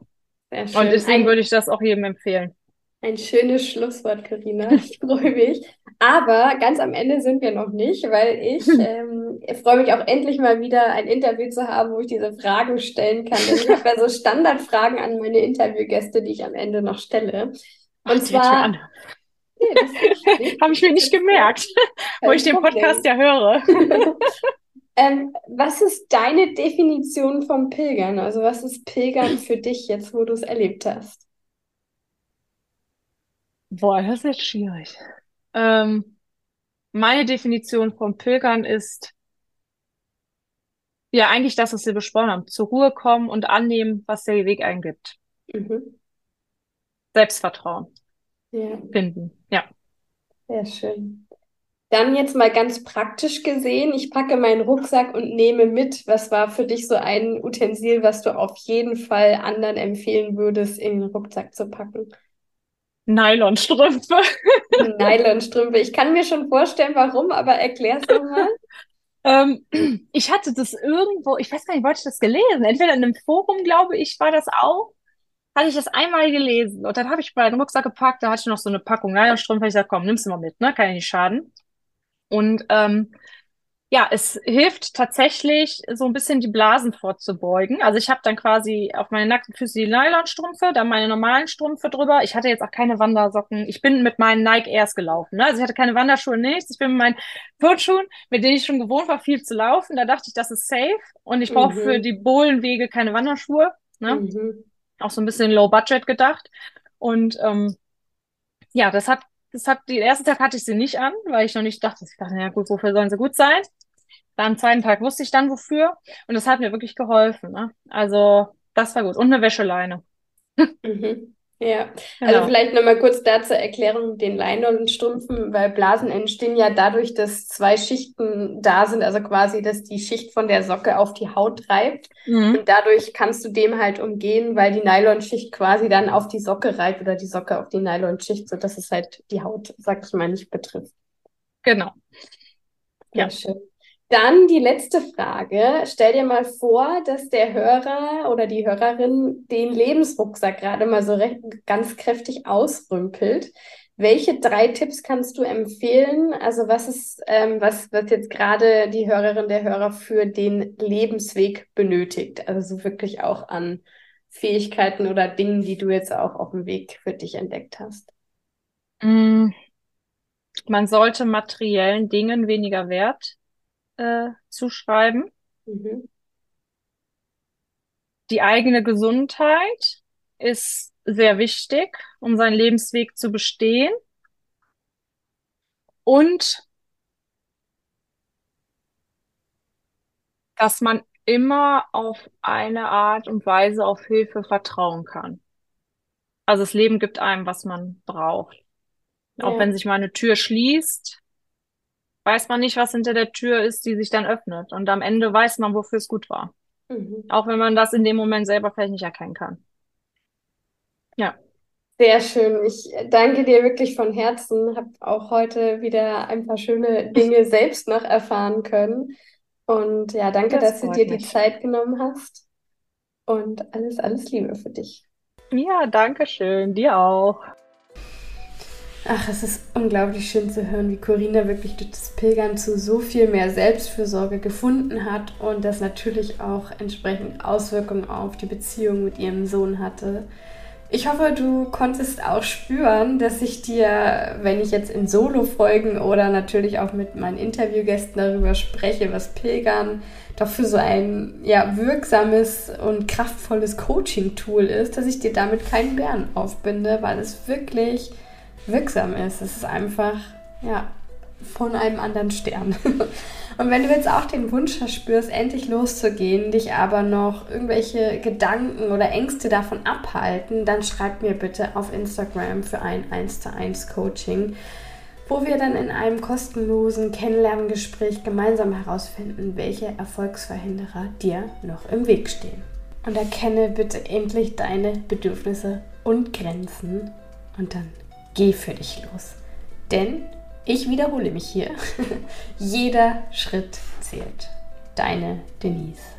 Speaker 2: Und deswegen würde ich das auch jedem empfehlen.
Speaker 1: Ein schönes Schlusswort, Karina. Ich freue mich. Aber ganz am Ende sind wir noch nicht, weil ich ähm, freue mich auch endlich mal wieder ein Interview zu haben, wo ich diese Fragen stellen kann. Ich habe ja so Standardfragen an meine Interviewgäste, die ich am Ende noch stelle. Und
Speaker 2: Ach, zwar. Nee, habe ich mir nicht gemerkt, wo ich den Podcast ja höre.
Speaker 1: Ähm, was ist deine Definition vom Pilgern? Also was ist Pilgern für dich jetzt, wo du es erlebt hast?
Speaker 2: Boah, das ist jetzt schwierig. Ähm, meine Definition vom Pilgern ist ja eigentlich das, was wir besprochen haben. Zur Ruhe kommen und annehmen, was der Weg eingibt. Mhm. Selbstvertrauen ja. finden. Ja.
Speaker 1: Sehr schön. Dann jetzt mal ganz praktisch gesehen, ich packe meinen Rucksack und nehme mit. Was war für dich so ein Utensil, was du auf jeden Fall anderen empfehlen würdest, in den Rucksack zu packen?
Speaker 2: Nylonstrümpfe.
Speaker 1: Nylonstrümpfe. Ich kann mir schon vorstellen, warum, aber erklär's doch mal.
Speaker 2: ähm, ich hatte das irgendwo, ich weiß gar nicht, wollte ich das gelesen? Entweder in einem Forum, glaube ich, war das auch. Hatte ich das einmal gelesen. Und dann habe ich meinen Rucksack gepackt, da hatte ich noch so eine Packung Nylonstrümpfe. Ich gesagt, komm, nimm's mal mit, ne? Kann ja nicht schaden. Und ähm, ja, es hilft tatsächlich, so ein bisschen die Blasen vorzubeugen. Also ich habe dann quasi auf meine nackten Füße die Nylonstrümpfe, dann meine normalen Strümpfe drüber. Ich hatte jetzt auch keine Wandersocken. Ich bin mit meinen Nike Airs gelaufen. Ne? Also ich hatte keine Wanderschuhe, nichts. Ich bin mit meinen Turnschuhen, mit denen ich schon gewohnt war, viel zu laufen. Da dachte ich, das ist safe. Und ich brauche mhm. für die Bohlenwege keine Wanderschuhe. Ne? Mhm. Auch so ein bisschen low budget gedacht. Und ähm, ja, das hat das hat, den ersten Tag hatte ich sie nicht an, weil ich noch nicht dachte, ich dachte, ja gut, wofür sollen sie gut sein? Am zweiten Tag wusste ich dann wofür und das hat mir wirklich geholfen. Ne? Also das war gut. Und eine Wäscheleine.
Speaker 1: Mhm. Ja, genau. also vielleicht nochmal kurz dazu Erklärung mit den Leinenstrümpfen, weil Blasen entstehen ja dadurch, dass zwei Schichten da sind, also quasi, dass die Schicht von der Socke auf die Haut reibt. Mhm. Und dadurch kannst du dem halt umgehen, weil die Nylonschicht quasi dann auf die Socke reibt oder die Socke auf die Nylonschicht, sodass es halt die Haut, sag ich mal, nicht betrifft.
Speaker 2: Genau.
Speaker 1: Ja, ja. schön. Dann die letzte Frage. Stell dir mal vor, dass der Hörer oder die Hörerin den Lebensrucksack gerade mal so recht, ganz kräftig ausrümpelt. Welche drei Tipps kannst du empfehlen? Also was ist, ähm, was, was jetzt gerade die Hörerin, der Hörer für den Lebensweg benötigt? Also so wirklich auch an Fähigkeiten oder Dingen, die du jetzt auch auf dem Weg für dich entdeckt hast.
Speaker 2: Mm. Man sollte materiellen Dingen weniger Wert äh, zuschreiben. Mhm. Die eigene Gesundheit ist sehr wichtig, um seinen Lebensweg zu bestehen. Und dass man immer auf eine Art und Weise auf Hilfe vertrauen kann. Also das Leben gibt einem, was man braucht. Auch ja. wenn sich mal eine Tür schließt, weiß man nicht, was hinter der Tür ist, die sich dann öffnet. Und am Ende weiß man, wofür es gut war. Mhm. Auch wenn man das in dem Moment selber vielleicht nicht erkennen kann. Ja.
Speaker 1: Sehr schön. Ich danke dir wirklich von Herzen. Habe auch heute wieder ein paar schöne Dinge selbst noch erfahren können. Und ja, danke, das dass du dir mich. die Zeit genommen hast. Und alles, alles Liebe für dich.
Speaker 2: Ja, danke schön. Dir auch.
Speaker 1: Ach, es ist unglaublich schön zu hören, wie Corinna wirklich durch das Pilgern zu so viel mehr Selbstfürsorge gefunden hat und das natürlich auch entsprechend Auswirkungen auf die Beziehung mit ihrem Sohn hatte. Ich hoffe, du konntest auch spüren, dass ich dir, wenn ich jetzt in Solo-Folgen oder natürlich auch mit meinen Interviewgästen darüber spreche, was Pilgern doch für so ein ja, wirksames und kraftvolles Coaching-Tool ist, dass ich dir damit keinen Bären aufbinde, weil es wirklich wirksam ist. Es ist einfach, ja, von einem anderen Stern. Und wenn du jetzt auch den Wunsch verspürst, endlich loszugehen, dich aber noch irgendwelche Gedanken oder Ängste davon abhalten, dann schreib mir bitte auf Instagram für ein 1 zu 1 Coaching, wo wir dann in einem kostenlosen Kennenlerngespräch gemeinsam herausfinden, welche Erfolgsverhinderer dir noch im Weg stehen. Und erkenne bitte endlich deine Bedürfnisse und Grenzen und dann geh für dich los. Denn Ich wiederhole mich hier. Jeder Schritt zählt. Deine Denise.